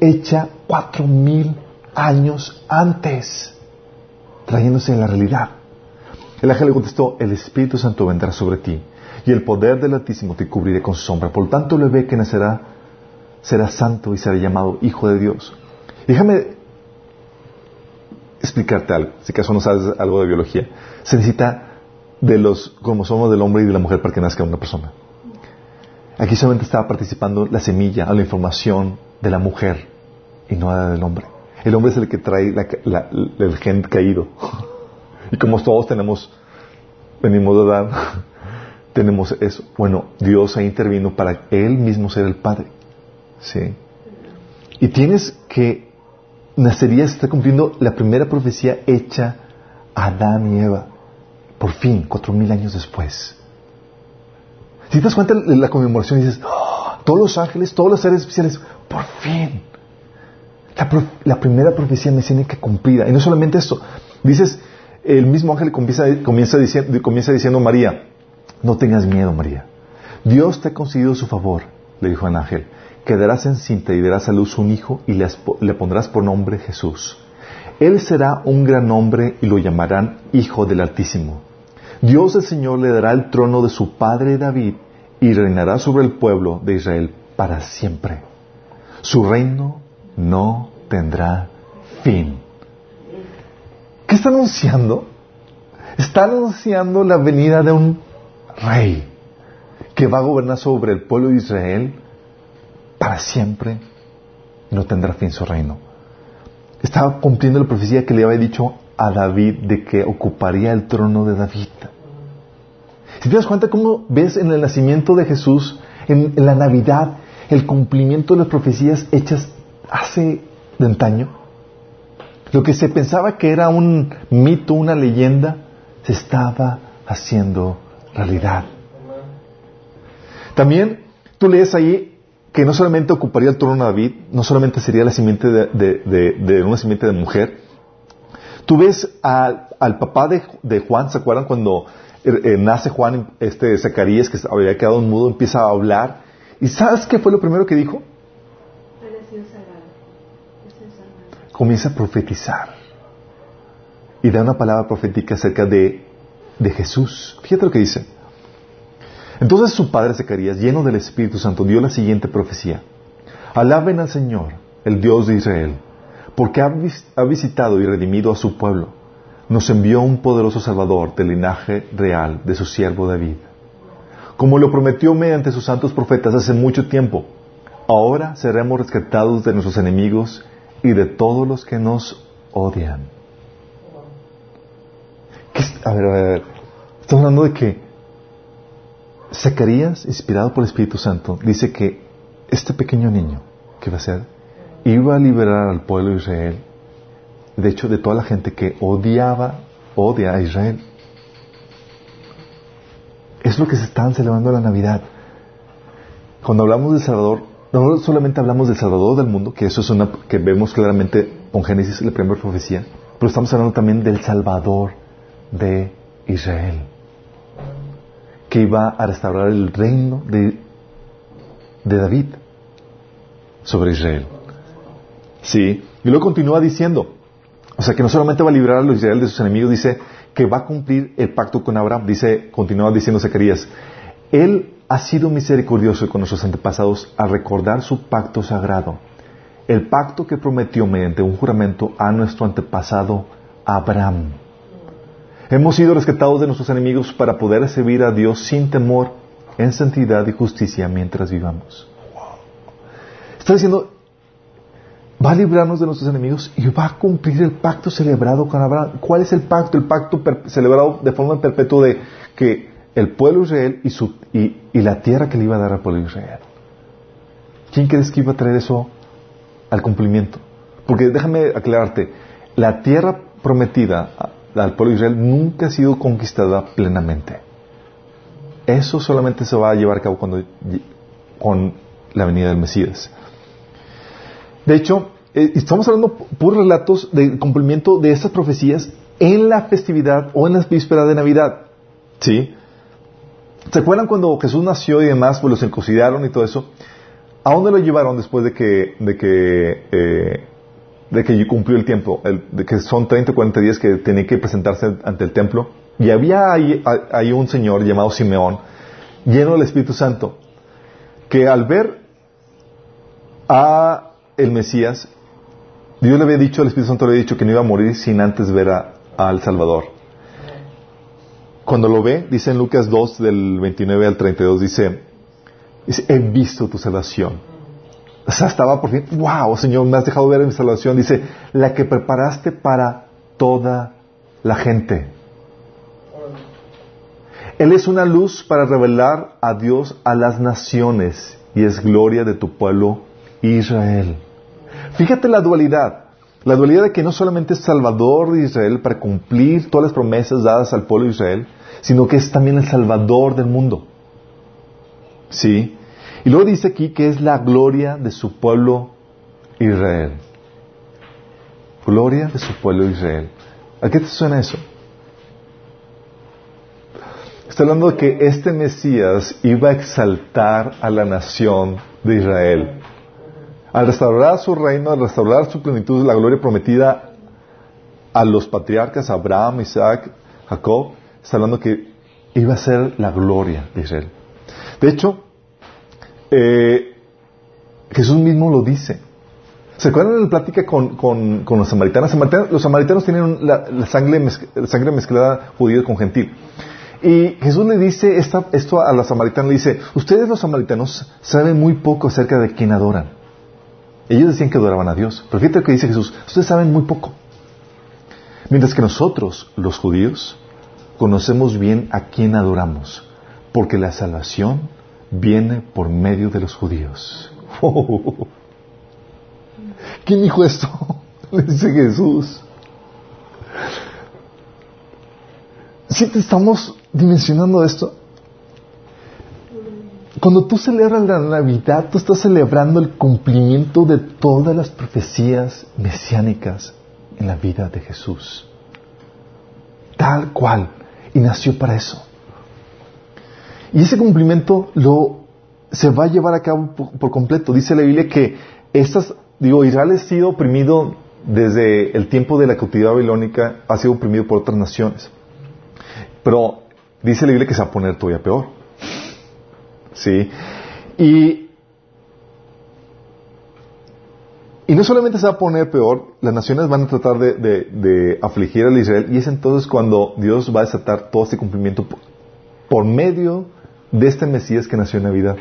hecha cuatro mil años antes, trayéndose en la realidad. El ángel le contestó, el Espíritu Santo vendrá sobre ti y el poder del Altísimo te cubrirá con sombra. Por lo tanto, le ve que nacerá, será santo y será llamado Hijo de Dios. Déjame explicarte algo, si acaso no sabes algo de biología. Se necesita de los cromosomas del hombre y de la mujer para que nazca una persona. Aquí solamente estaba participando la semilla, la información de la mujer y no la del hombre. El hombre es el que trae el gen caído. *laughs* Y como todos tenemos, venimos de edad, *laughs* tenemos eso. Bueno, Dios ha intervino para Él mismo ser el Padre. ¿Sí? Y tienes que, nacerías, está cumpliendo la primera profecía hecha a Adán y Eva. Por fin, cuatro mil años después. Si te das cuenta de la conmemoración dices, ¡Oh! todos los ángeles, todos los seres especiales, por fin. La, la primera profecía mesiánica cumplida. Y no solamente esto, dices, el mismo ángel comienza, comienza, diciendo, comienza diciendo, María, no tengas miedo, María. Dios te ha concedido su favor, le dijo el ángel. Quedarás encinta y darás a luz un hijo y le, le pondrás por nombre Jesús. Él será un gran hombre y lo llamarán Hijo del Altísimo. Dios el Señor le dará el trono de su padre David y reinará sobre el pueblo de Israel para siempre. Su reino no tendrá fin. ¿Qué está anunciando? Está anunciando la venida de un rey que va a gobernar sobre el pueblo de Israel para siempre no tendrá fin su reino. Estaba cumpliendo la profecía que le había dicho a David de que ocuparía el trono de David. Si te das cuenta cómo ves en el nacimiento de Jesús, en, la Navidad, el cumplimiento de las profecías hechas hace de antaño, lo que se pensaba que era un mito, una leyenda, se estaba haciendo realidad. También tú lees ahí que no solamente ocuparía el trono de David, no solamente sería la simiente de, una simiente de mujer, Tú ves al papá de, Juan, ¿se acuerdan cuando eh, eh, nace Juan, este Zacarías, que había quedado mudo, empieza a hablar? ¿Y sabes qué fue lo primero que dijo? Comienza a profetizar. Y da una palabra profética acerca de, de Jesús. Fíjate lo que dice. Entonces su padre Zacarías, lleno del Espíritu Santo, dio la siguiente profecía. Alaben al Señor, el Dios de Israel, porque ha, visitado y redimido a su pueblo. Nos envió un poderoso Salvador del linaje real de su siervo David. Como lo prometió mediante sus santos profetas hace mucho tiempo, ahora seremos rescatados de nuestros enemigos y de todos los que nos odian. A ver, a ver, estamos hablando de que Zacarías, inspirado por el Espíritu Santo, dice que este pequeño niño, que va a ser, iba a liberar al pueblo de Israel, de hecho, de toda la gente que odiaba, odia a Israel. Es lo que se están celebrando la Navidad. Cuando hablamos del Salvador, no solamente hablamos del Salvador del mundo, que eso es una que vemos claramente con Génesis, la primera profecía, pero estamos hablando también del Salvador de Israel, que iba a restaurar el reino de, de David sobre Israel. Sí, y luego continúa diciendo, o sea que no solamente va a librar a los Israel de sus enemigos, dice que va a cumplir el pacto con Abraham, dice, continúa diciendo Zacarías, él ha sido misericordioso con nuestros antepasados al recordar su pacto sagrado, el pacto que prometió mediante un juramento a nuestro antepasado Abraham. Hemos sido rescatados de nuestros enemigos para poder servir a Dios sin temor, en santidad y justicia mientras vivamos. Está diciendo, va a librarnos de nuestros enemigos y va a cumplir el pacto celebrado con Abraham. ¿Cuál es el pacto? El pacto celebrado de forma perpetua de que el pueblo Israel y, y, la tierra que le iba a dar al pueblo Israel. ¿Quién crees que iba a traer eso al cumplimiento? Porque déjame aclararte, la tierra prometida al pueblo de Israel nunca ha sido conquistada plenamente. Eso solamente se va a llevar a cabo cuando, con la venida del Mesías. De hecho, eh, estamos hablando por relatos de cumplimiento de esas profecías en la festividad o en la víspera de Navidad. ¿Sí? ¿Se acuerdan cuando Jesús nació y demás, pues los circuncidaron y todo eso? ¿A dónde lo llevaron después de que, de que, eh, de que cumplió el tiempo? de que son 30 o 40 días que tenía que presentarse ante el templo. Y había ahí un señor llamado Simeón, lleno del Espíritu Santo, que al ver a el Mesías, Dios le había dicho, el Espíritu Santo le había dicho que no iba a morir sin antes ver al Salvador. Cuando lo ve, dice en Lucas 2, del 29 al 32, dice, dice, he visto tu salvación. O sea, estaba por fin, wow, Señor, me has dejado ver mi salvación. Dice, la que preparaste para toda la gente. Él es una luz para revelar a Dios a las naciones y es gloria de tu pueblo Israel. Fíjate la dualidad. La dualidad de que no solamente es Salvador de Israel para cumplir todas las promesas dadas al pueblo de Israel, sino que es también el Salvador del mundo. ¿Sí? Y luego dice aquí que es la gloria de su pueblo Israel. Gloria de su pueblo Israel. ¿A qué te suena eso? Está hablando de que este Mesías iba a exaltar a la nación de Israel al restaurar su reino, al restaurar su plenitud, la gloria prometida a los patriarcas Abraham, Isaac, Jacob, está hablando que iba a ser la gloria de Israel. De hecho, eh, Jesús mismo lo dice. ¿Se acuerdan de la plática con, los samaritanos? Los samaritanos tienen la, sangre, mezclada judía con gentil. Y Jesús le dice esto a los samaritanos, le dice, ustedes los samaritanos saben muy poco acerca de quién adoran. Ellos decían que adoraban a Dios. Pero fíjate lo que dice Jesús. Ustedes saben muy poco. Mientras que nosotros, los judíos, conocemos bien a quién adoramos. Porque la salvación viene por medio de los judíos. ¿Quién dijo esto? Le *laughs* dice Jesús. Si te estamos dimensionando esto, cuando tú celebras la Navidad, tú estás celebrando el cumplimiento de todas las profecías mesiánicas en la vida de Jesús. tal cual. Y nació para eso. Y ese cumplimiento lo se va a llevar a cabo por, completo. Dice la Biblia que estas, digo, Israel ha sido oprimido desde el tiempo de la cautividad babilónica, ha sido oprimido por otras naciones. Pero dice la Biblia que se va a poner todavía peor. ¿Sí? Y, y no solamente se va a poner peor, las naciones van a tratar de, de, afligir al Israel y es entonces cuando Dios va a desatar todo este cumplimiento por, por medio de este Mesías que nació en Navidad.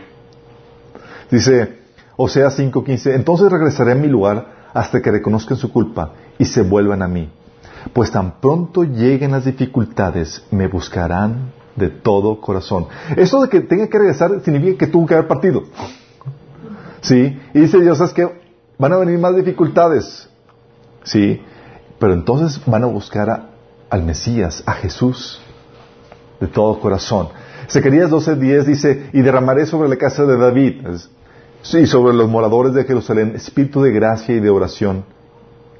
Dice Oseas 5:15, entonces regresaré a mi lugar hasta que reconozcan su culpa y se vuelvan a mí. Pues tan pronto lleguen las dificultades, me buscarán de todo corazón. Eso de que tenga que regresar significa que tuvo que haber partido. ¿Sí? Y dice Dios, es que van a venir más dificultades. ¿Sí? Pero entonces van a buscar al Mesías, a Jesús, de todo corazón. Zacarías 12:10 dice, y derramaré sobre la casa de David, Sí, sobre los moradores de Jerusalén, espíritu de gracia y de oración,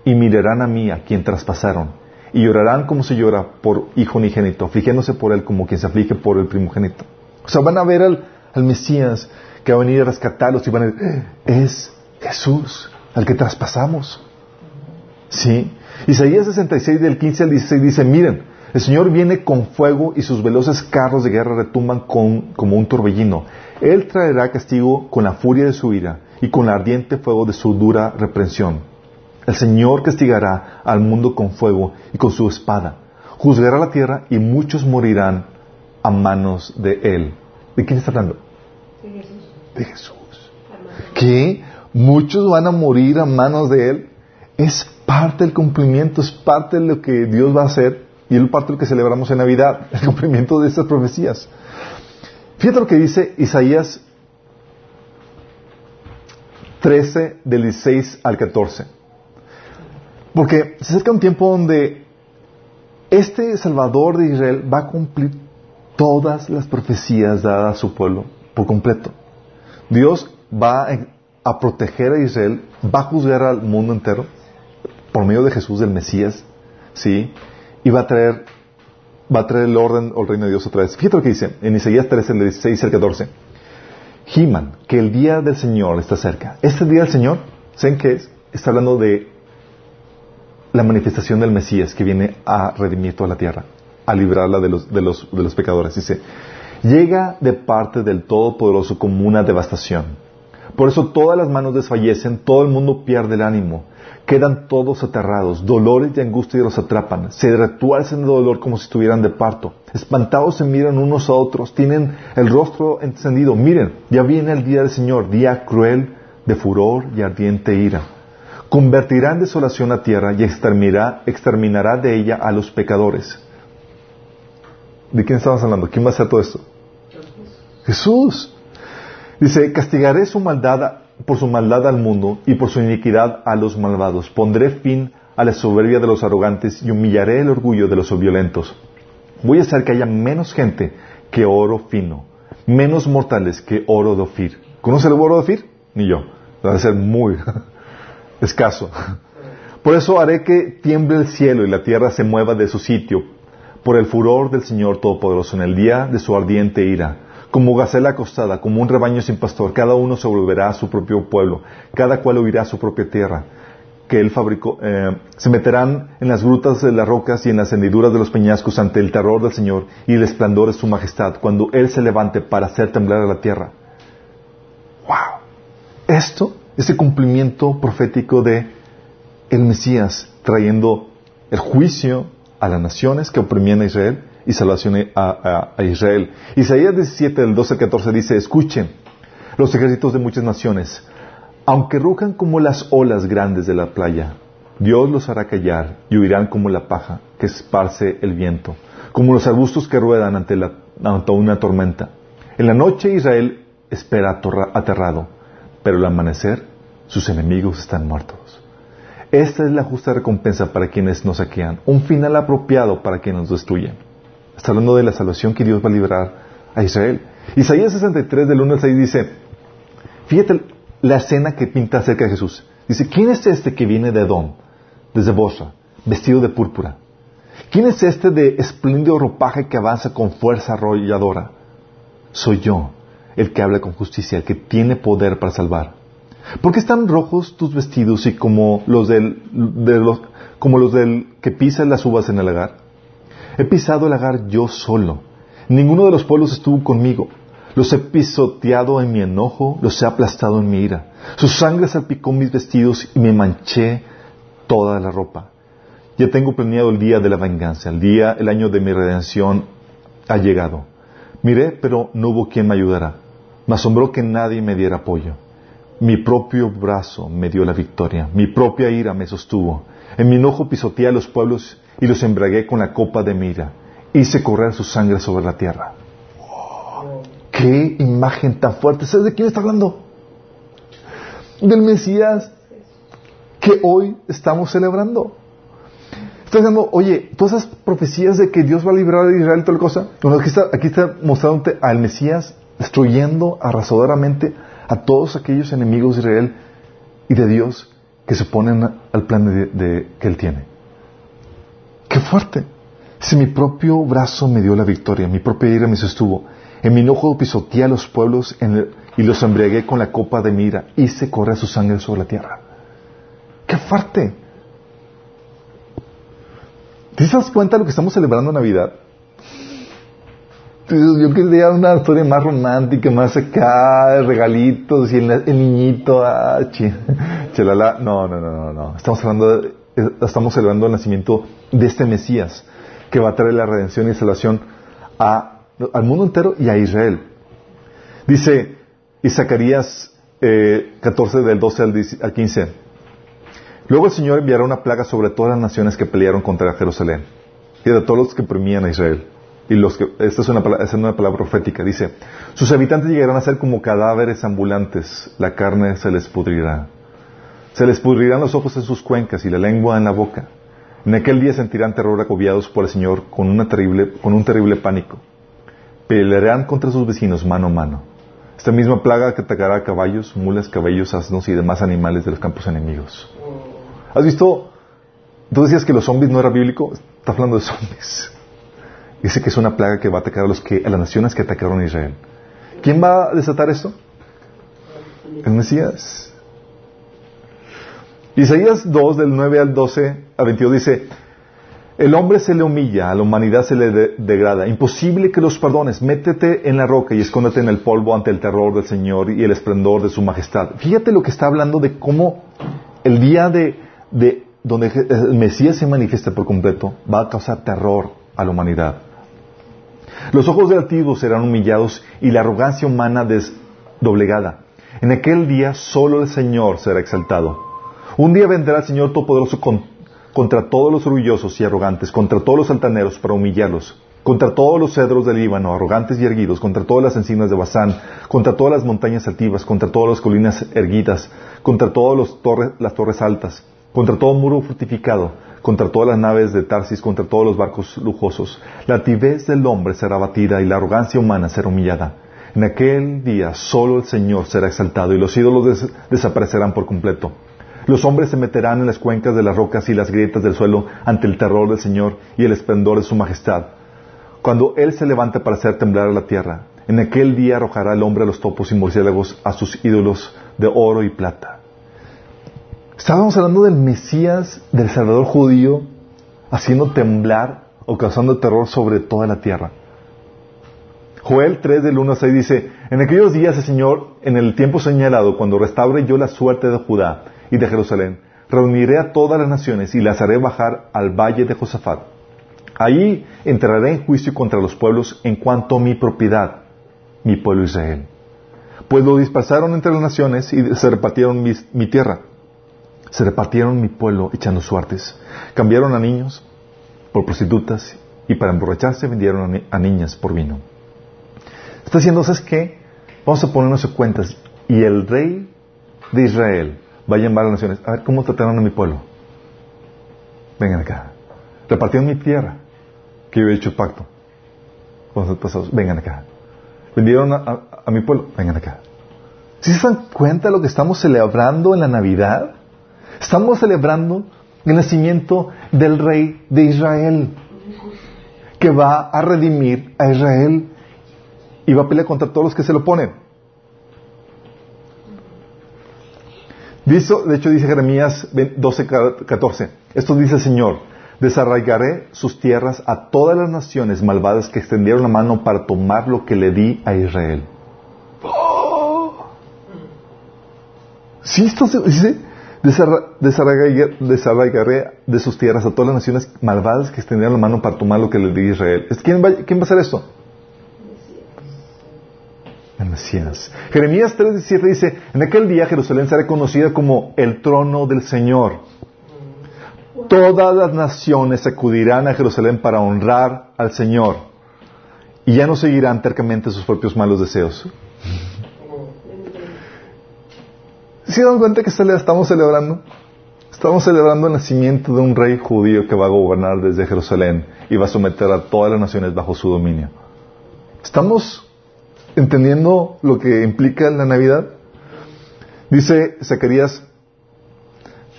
y mirarán a mí, a quien traspasaron, y llorarán como se llora por hijo unigénito, afligiéndose por él como quien se aflige por el primogénito. O sea, van a ver al, al Mesías que va a venir a rescatarlos y van a decir, eh, es Jesús, al que traspasamos. ¿Sí? Isaías 66 del 15 al 16 dice, miren, el Señor viene con fuego y sus veloces carros de guerra retumban como un torbellino. Él traerá castigo con la furia de su ira y con el ardiente fuego de su dura reprensión. El Señor castigará al mundo con fuego y con su espada. Juzgará la tierra y muchos morirán a manos de Él. ¿De quién está hablando? De Jesús. De Jesús. ¿Qué? Muchos van a morir a manos de Él. Es parte del cumplimiento, es parte de lo que Dios va a hacer y el parte que celebramos en Navidad, *laughs* el cumplimiento de estas profecías. Fíjate lo que dice Isaías 13 del 16 al 14. Porque se acerca un tiempo donde este Salvador de Israel va a cumplir todas las profecías dadas a su pueblo por completo. Dios va a proteger a Israel, va a juzgar al mundo entero por medio de Jesús, del Mesías, ¿sí? Y va a traer, va a traer el orden o el reino de Dios otra vez. Fíjate lo que dice en Isaías 13, 16 al 14. Giman, que el día del Señor está cerca. Este día del Señor, ¿saben qué es? Está hablando de la manifestación del Mesías que viene a redimir toda la tierra, a librarla de los, de los, de los pecadores. Dice, llega de parte del Todopoderoso como una devastación. Por eso todas las manos desfallecen, todo el mundo pierde el ánimo quedan todos aterrados, dolores y angustia los atrapan, se retuercen de dolor como si estuvieran de parto, espantados se miran unos a otros, tienen el rostro encendido, miren, ya viene el día del Señor, día cruel de furor y ardiente ira. Convertirá en desolación la tierra y exterminará, exterminará de ella a los pecadores. ¿De quién estamos hablando? ¿Quién va a hacer todo esto? Jesús. Dice, castigaré su maldad por su maldad al mundo y por su iniquidad a los malvados. Pondré fin a la soberbia de los arrogantes y humillaré el orgullo de los violentos. Voy a hacer que haya menos gente que oro fino, menos mortales que oro de Ofir. ¿Conoce el oro de Ofir? Ni yo. Va a ser muy *laughs* escaso. Por eso haré que tiemble el cielo y la tierra se mueva de su sitio por el furor del Señor Todopoderoso en el día de su ardiente ira como gacela acostada, como un rebaño sin pastor, cada uno se volverá a su propio pueblo, cada cual huirá a su propia tierra, que él fabricó. Eh, se meterán en las grutas de las rocas y en las hendiduras de los peñascos ante el terror del Señor y el esplendor de su majestad, cuando Él se levante para hacer temblar a la tierra. ¡Wow! Esto es el cumplimiento profético de el Mesías, trayendo el juicio a las naciones que oprimían a Israel y salvación a, Israel. Isaías 17, del 12 al 14 dice, escuchen los ejércitos de muchas naciones, aunque rujan como las olas grandes de la playa, Dios los hará callar y huirán como la paja que esparce el viento, como los arbustos que ruedan ante, una tormenta. En la noche Israel espera aterrado, pero al amanecer sus enemigos están muertos. Esta es la justa recompensa para quienes nos saquean, un final apropiado para quienes nos destruyen. Está hablando de la salvación que Dios va a liberar a Israel. Isaías 63 del 1 al 6 dice, fíjate la escena que pinta acerca de Jesús. Dice, ¿quién es este que viene de Edom, desde Bosra, vestido de púrpura? ¿Quién es este de espléndido ropaje que avanza con fuerza arrolladora? Soy yo, el que habla con justicia, el que tiene poder para salvar. ¿Por qué están rojos tus vestidos y como los del, de los, como los del que pisa las uvas en el lagar? He pisado el lagar yo solo. Ninguno de los pueblos estuvo conmigo. Los he pisoteado en mi enojo, los he aplastado en mi ira. Su sangre salpicó mis vestidos y me manché toda la ropa. Ya tengo planeado el día de la venganza, el día, el año de mi redención ha llegado. Miré, pero no hubo quien me ayudara. Me asombró que nadie me diera apoyo. Mi propio brazo me dio la victoria, mi propia ira me sostuvo. En mi enojo pisoteé a los pueblos y los embragué con la copa de mi ira. Hice correr su sangre sobre la tierra. ¡Qué imagen tan fuerte! ¿Sabes de quién está hablando? Del Mesías que hoy estamos celebrando. Está diciendo, oye, todas esas profecías de que Dios va a librar a Israel y toda la cosa, aquí está, aquí está mostrándote al Mesías destruyendo arrasadoramente a todos aquellos enemigos de Israel y de Dios que se ponen al plan de, que Él tiene. ¡Qué fuerte! Si mi propio brazo me dio la victoria, mi propia ira me sostuvo, en mi enojo pisoteé a los pueblos y los embriagué con la copa de mi ira, hice correr su sangre sobre la tierra. ¡Qué fuerte! ¿Te das cuenta de lo que estamos celebrando en Navidad? Yo quería una historia más romántica, más acá, regalitos y el, niñito, ah, chalala. No, no, no, no, no. Estamos hablando, estamos celebrando el nacimiento de este Mesías que va a traer la redención y salvación al mundo entero y a Israel. Dice y Zacarías 14 eh, del 12 al 15. Luego el Señor enviará una plaga sobre todas las naciones que pelearon contra Jerusalén y de todos los que oprimían a Israel y los que, esta es una, es una palabra profética, dice, sus habitantes llegarán a ser como cadáveres ambulantes, la carne se les pudrirá. Se les pudrirán los ojos en sus cuencas y la lengua en la boca. En aquel día sentirán terror agobiados por el Señor con, una terrible, con un terrible pánico. Pelearán contra sus vecinos mano a mano. Esta misma plaga que atacará a caballos, mulas, cabellos, asnos y demás animales de los campos enemigos. ¿Has visto? Tú decías que los zombies no era bíblico. Está hablando de zombies. Dice que es una plaga que va a atacar a, a las naciones que atacaron a Israel. ¿Quién va a desatar esto? El Mesías. Isaías 2, del 9 al 12 a 22 dice, el hombre se le humilla, a la humanidad se le degrada. Imposible que los perdones. Métete en la roca y escóndete en el polvo ante el terror del Señor y el esplendor de su majestad. Fíjate lo que está hablando de cómo el día de, de donde el Mesías se manifiesta por completo va a causar terror a la humanidad. Los ojos de altivos serán humillados y la arrogancia humana desdoblegada. En aquel día solo el Señor será exaltado. Un día vendrá el Señor Todopoderoso contra todos los orgullosos y arrogantes, contra todos los altaneros para humillarlos, contra todos los cedros del Líbano, arrogantes y erguidos, contra todas las encinas de Basán, contra todas las montañas altivas, contra todas las colinas erguidas, contra todas las torres altas, contra todo muro fortificado, contra todas las naves de Tarsis, contra todos los barcos lujosos. La altivez del hombre será batida y la arrogancia humana será humillada. En aquel día solo el Señor será exaltado y los ídolos desaparecerán por completo. Los hombres se meterán en las cuencas de las rocas y las grietas del suelo ante el terror del Señor y el esplendor de su majestad. Cuando Él se levante para hacer temblar a la tierra, en aquel día arrojará el hombre a los topos y murciélagos a sus ídolos de oro y plata. Estábamos hablando del Mesías, del Salvador judío, haciendo temblar o causando terror sobre toda la tierra. Joel 3 del 1 a 6 dice, en aquellos días el Señor, en el tiempo señalado, cuando restaure yo la suerte de Judá y de Jerusalén, reuniré a todas las naciones y las haré bajar al valle de Josafat. Ahí entraré en juicio contra los pueblos en cuanto a mi propiedad, mi pueblo Israel. Pues lo dispersaron entre las naciones y se repartieron mi tierra se repartieron mi pueblo echando suertes. Cambiaron a niños por prostitutas y para emborracharse vendieron a, niñas por vino. Está diciendo, ¿sabes qué? Vamos a ponernos en cuentas. Y el rey de Israel va a llamar a las naciones. A ver, ¿cómo trataron a mi pueblo? Vengan acá. Repartieron mi tierra, que yo he hecho pacto con los pasados. Vengan acá. Vendieron a, mi pueblo. Vengan acá. ¿Sí se dan cuenta de lo que estamos celebrando en la Navidad? Estamos celebrando el nacimiento del rey de Israel. que va a redimir a Israel y va a pelear contra todos los que se lo oponen. Dice, de hecho dice Jeremías 12, 14, esto dice el Señor, desarraigaré sus tierras a todas las naciones malvadas que extendieron la mano para tomar lo que le di a Israel. ¡Oh! Sí, esto se dice, desarraigaré de sus tierras a todas las naciones malvadas que extendieron la mano para tomar lo que le di a Israel. ¿Quién va, quién va a hacer esto? Mesías. Jeremías 3.17 dice, en aquel día Jerusalén será conocida como el trono del Señor. Todas las naciones acudirán a Jerusalén para honrar al Señor y ya no seguirán tercamente sus propios malos deseos. ¿Se dan cuenta que estamos celebrando? Estamos celebrando el nacimiento de un rey judío que va a gobernar desde Jerusalén y va a someter a todas las naciones bajo su dominio. ¿Estamos entendiendo lo que implica la Navidad? Dice Zacarías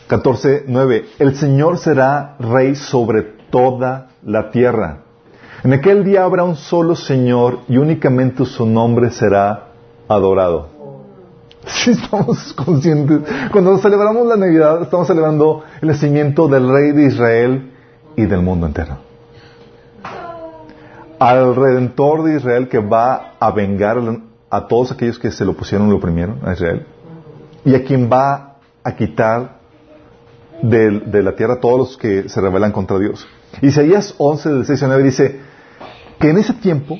14.9 El Señor será rey sobre toda la tierra. En aquel día habrá un solo Señor y únicamente su nombre será adorado. *laughs* Si estamos conscientes. Cuando celebramos la Navidad, estamos celebrando el nacimiento del Rey de Israel y del mundo entero. Al Redentor de Israel que va a vengar a todos aquellos que se lo pusieron y lo oprimieron a Israel. Y a quien va a quitar de, la tierra a todos los que se rebelan contra Dios. Isaías 11, del 6 9 dice que en ese tiempo,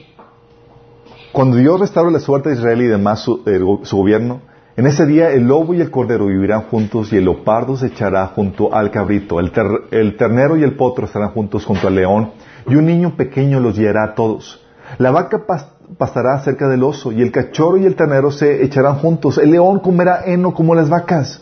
cuando Dios restaure la suerte de Israel y demás su, su gobierno, en ese día el lobo y el cordero vivirán juntos y el leopardo se echará junto al cabrito, el, ternero y el potro estarán juntos junto al león y un niño pequeño los guiará a todos. La vaca pastará cerca del oso y el cachorro y el ternero se echarán juntos. El león comerá heno como las vacas.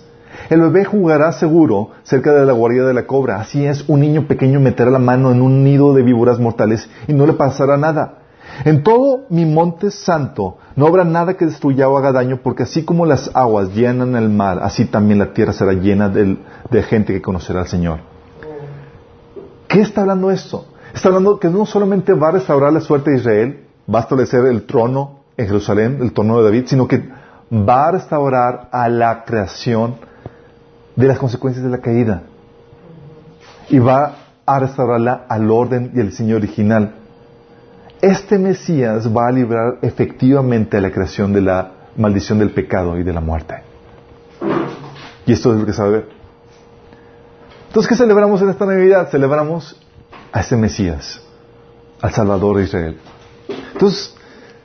El bebé jugará seguro cerca de la guarida de la cobra. Así es, un niño pequeño meterá la mano en un nido de víboras mortales y no le pasará nada. En todo mi monte santo no habrá nada que destruya o haga daño, porque así como las aguas llenan el mar, así también la tierra será llena de, gente que conocerá al Señor. ¿Qué está hablando esto? Está hablando que no solamente va a restaurar la suerte de Israel, va a establecer el trono en Jerusalén, el trono de David, sino que va a restaurar a la creación de las consecuencias de la caída. Y va a restaurarla al orden y al diseño original este Mesías va a librar efectivamente a la creación de la maldición del pecado y de la muerte. Y esto es lo que sabe Entonces, ¿qué celebramos en esta Navidad? Celebramos a este Mesías, al Salvador de Israel. Entonces,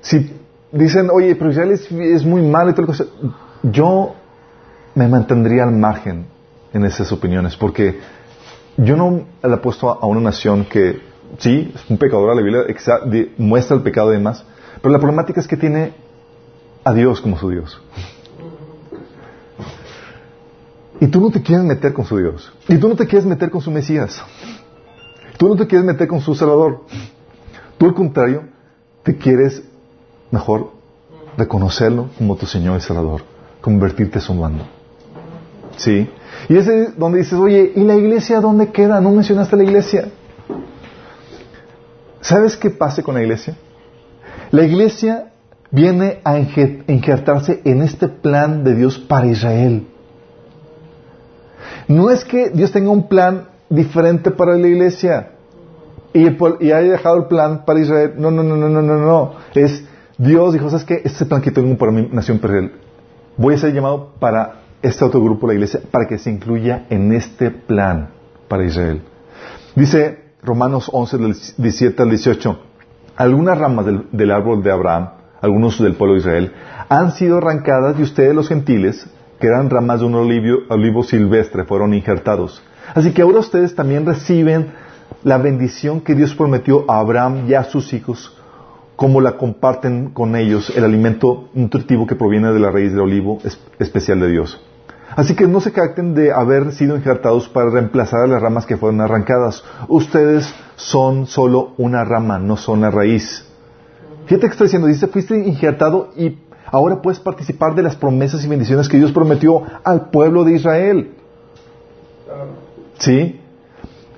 si dicen, oye, pero Israel es, muy malo y tal cosa, yo me mantendría al margen en esas opiniones, porque yo no le apuesto a una nación que sí, es un pecador, la Biblia muestra el pecado y demás, pero la problemática es que tiene a Dios como su Dios. Y tú no te quieres meter con su Dios. Y tú no te quieres meter con su Mesías. Tú no te quieres meter con su Salvador. Tú al contrario, te quieres mejor reconocerlo como tu Señor y Salvador. Convertirte a su mando. ¿Sí? Y ese es donde dices, oye, ¿y la iglesia dónde queda? No mencionaste la iglesia. ¿Sabes qué pasa con la iglesia? La iglesia viene a injertarse en este plan de Dios para Israel. No es que Dios tenga un plan diferente para la iglesia y, haya dejado el plan para Israel. No, no, no, no, no, no, no. Es Dios dijo, ¿sabes qué? Este plan que tengo para mi nación Israel. Voy a ser llamado para este otro grupo, la iglesia, para que se incluya en este plan para Israel. Dice Romanos 11, del 17 al 18. Algunas ramas del, árbol de Abraham, algunos del pueblo de Israel, han sido arrancadas y ustedes los gentiles, que eran ramas de un olivo, silvestre, fueron injertados. Así que ahora ustedes también reciben la bendición que Dios prometió a Abraham y a sus hijos, como la comparten con ellos el alimento nutritivo que proviene de la raíz del olivo especial de Dios. Así que no se cacten de haber sido injertados para reemplazar a las ramas que fueron arrancadas. Ustedes son solo una rama, no son la raíz. Fíjate que está diciendo, dice, fuiste injertado y ahora puedes participar de las promesas y bendiciones que Dios prometió al pueblo de Israel. ¿Sí?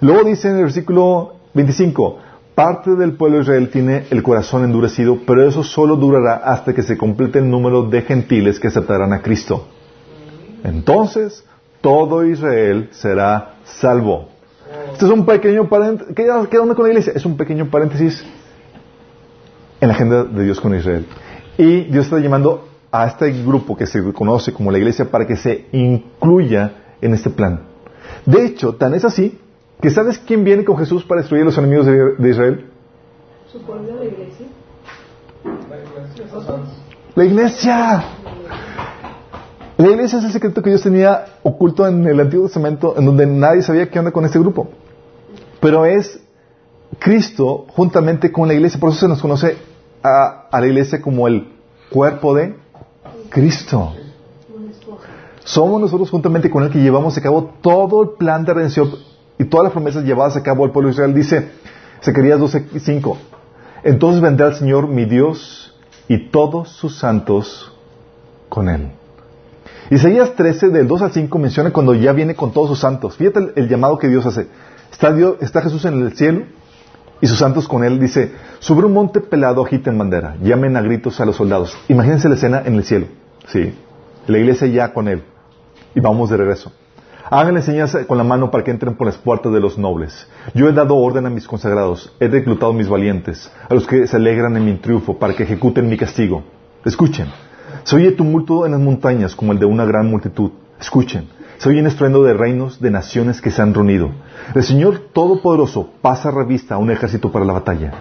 Luego dice en el versículo 25, parte del pueblo de Israel tiene el corazón endurecido, pero eso solo durará hasta que se complete el número de gentiles que aceptarán a Cristo. Entonces, todo Israel será salvo. Este es un pequeño paréntesis. ¿Qué, onda con la iglesia? Es un pequeño paréntesis en la agenda de Dios con Israel. Y Dios está llamando a este grupo que se conoce como la iglesia para que se incluya en este plan. De hecho, tan es así que ¿sabes quién viene con Jesús para destruir a los enemigos de, Israel? la iglesia. La iglesia. La iglesia es el secreto que Dios tenía oculto en el Antiguo Testamento, en donde nadie sabía qué onda con este grupo. Pero es Cristo juntamente con la iglesia, por eso se nos conoce a, la iglesia como el cuerpo de Cristo. Somos nosotros juntamente con Él que llevamos a cabo todo el plan de redención y todas las promesas llevadas a cabo al pueblo de Israel. Dice Zacarías 12:5. Entonces vendrá el Señor mi Dios y todos sus santos con Él. Isaías 13, del 2 al 5, menciona cuando ya viene con todos sus santos. Fíjate el, llamado que Dios hace. Está, Dios, está, Jesús en el cielo y sus santos con él. Dice, sobre un monte pelado agiten bandera, llamen a gritos a los soldados. Imagínense la escena en el cielo. Sí. La iglesia ya con él. Y vamos de regreso. Háganle señas con la mano para que entren por las puertas de los nobles. Yo he dado orden a mis consagrados, he reclutado a mis valientes, a los que se alegran en mi triunfo, para que ejecuten mi castigo. Escuchen. Se oye tumulto en las montañas como el de una gran multitud. Escuchen, se oye estruendo de reinos, de naciones que se han reunido. El Señor Todopoderoso pasa revista a un ejército para la batalla.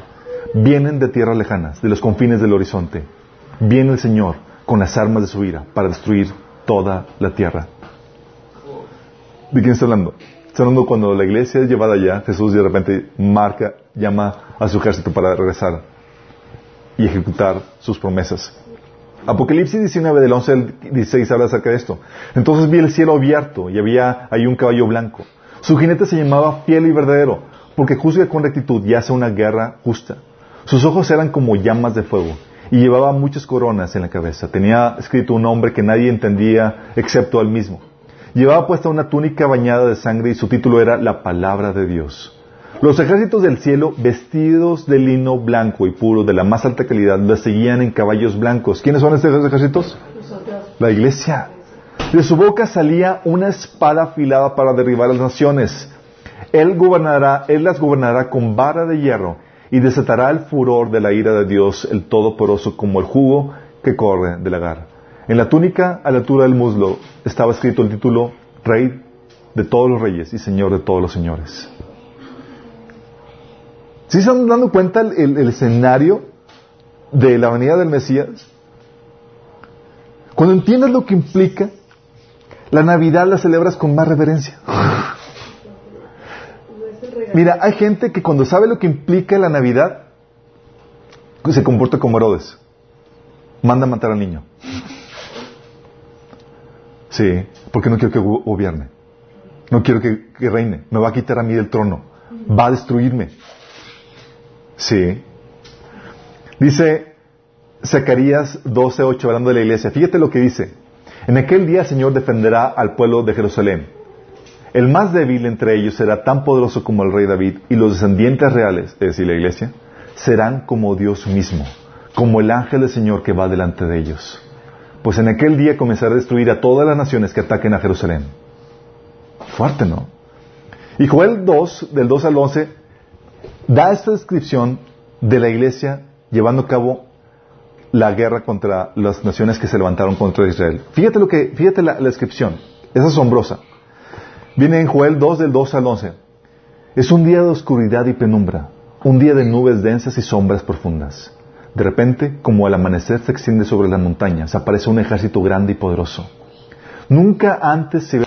Vienen de tierras lejanas, de los confines del horizonte. Viene el Señor con las armas de su ira para destruir toda la tierra. ¿De quién está hablando? Está hablando cuando la iglesia es llevada allá, Jesús de repente marca, llama a su ejército para regresar y ejecutar sus promesas. Apocalipsis 19 del 11 al 16 habla acerca de esto. Entonces vi el cielo abierto y había ahí un caballo blanco. Su jinete se llamaba fiel y verdadero, porque juzga con rectitud y hace una guerra justa. Sus ojos eran como llamas de fuego y llevaba muchas coronas en la cabeza. Tenía escrito un nombre que nadie entendía excepto él mismo. Llevaba puesta una túnica bañada de sangre y su título era La palabra de Dios. Los ejércitos del cielo, vestidos de lino blanco y puro de la más alta calidad, lo seguían en caballos blancos. ¿Quiénes son estos ejércitos? La iglesia. De su boca salía una espada afilada para derribar a las naciones. Él gobernará, él las gobernará con vara de hierro y desatará el furor de la ira de Dios, el Todopoderoso, como el jugo que corre del lagar. En la túnica, a la altura del muslo, estaba escrito el título Rey de todos los reyes y Señor de todos los señores. ¿Sí están dando cuenta el, escenario de la venida del Mesías? Cuando entiendes lo que implica, la Navidad la celebras con más reverencia. Mira, hay gente que cuando sabe lo que implica la Navidad, se comporta como Herodes. Manda a matar al niño. Sí, porque no quiero que gobierne. No quiero que, reine. Me va a quitar a mí del trono. Va a destruirme. Sí. Dice Zacarías 12:8 hablando de la iglesia. Fíjate lo que dice. En aquel día el Señor defenderá al pueblo de Jerusalén. El más débil entre ellos será tan poderoso como el rey David y los descendientes reales, es decir, la iglesia, serán como Dios mismo, como el ángel del Señor que va delante de ellos. Pues en aquel día comenzará a destruir a todas las naciones que ataquen a Jerusalén. Fuerte, ¿no? Y Joel 2, del 2 al 11, da esta descripción de la iglesia llevando a cabo la guerra contra las naciones que se levantaron contra Israel. Fíjate lo que, fíjate la, descripción, es asombrosa. Viene en Joel 2 del 2 al 11. Es un día de oscuridad y penumbra, un día de nubes densas y sombras profundas. De repente, como al amanecer se extiende sobre las montañas, aparece un ejército grande y poderoso. Nunca antes se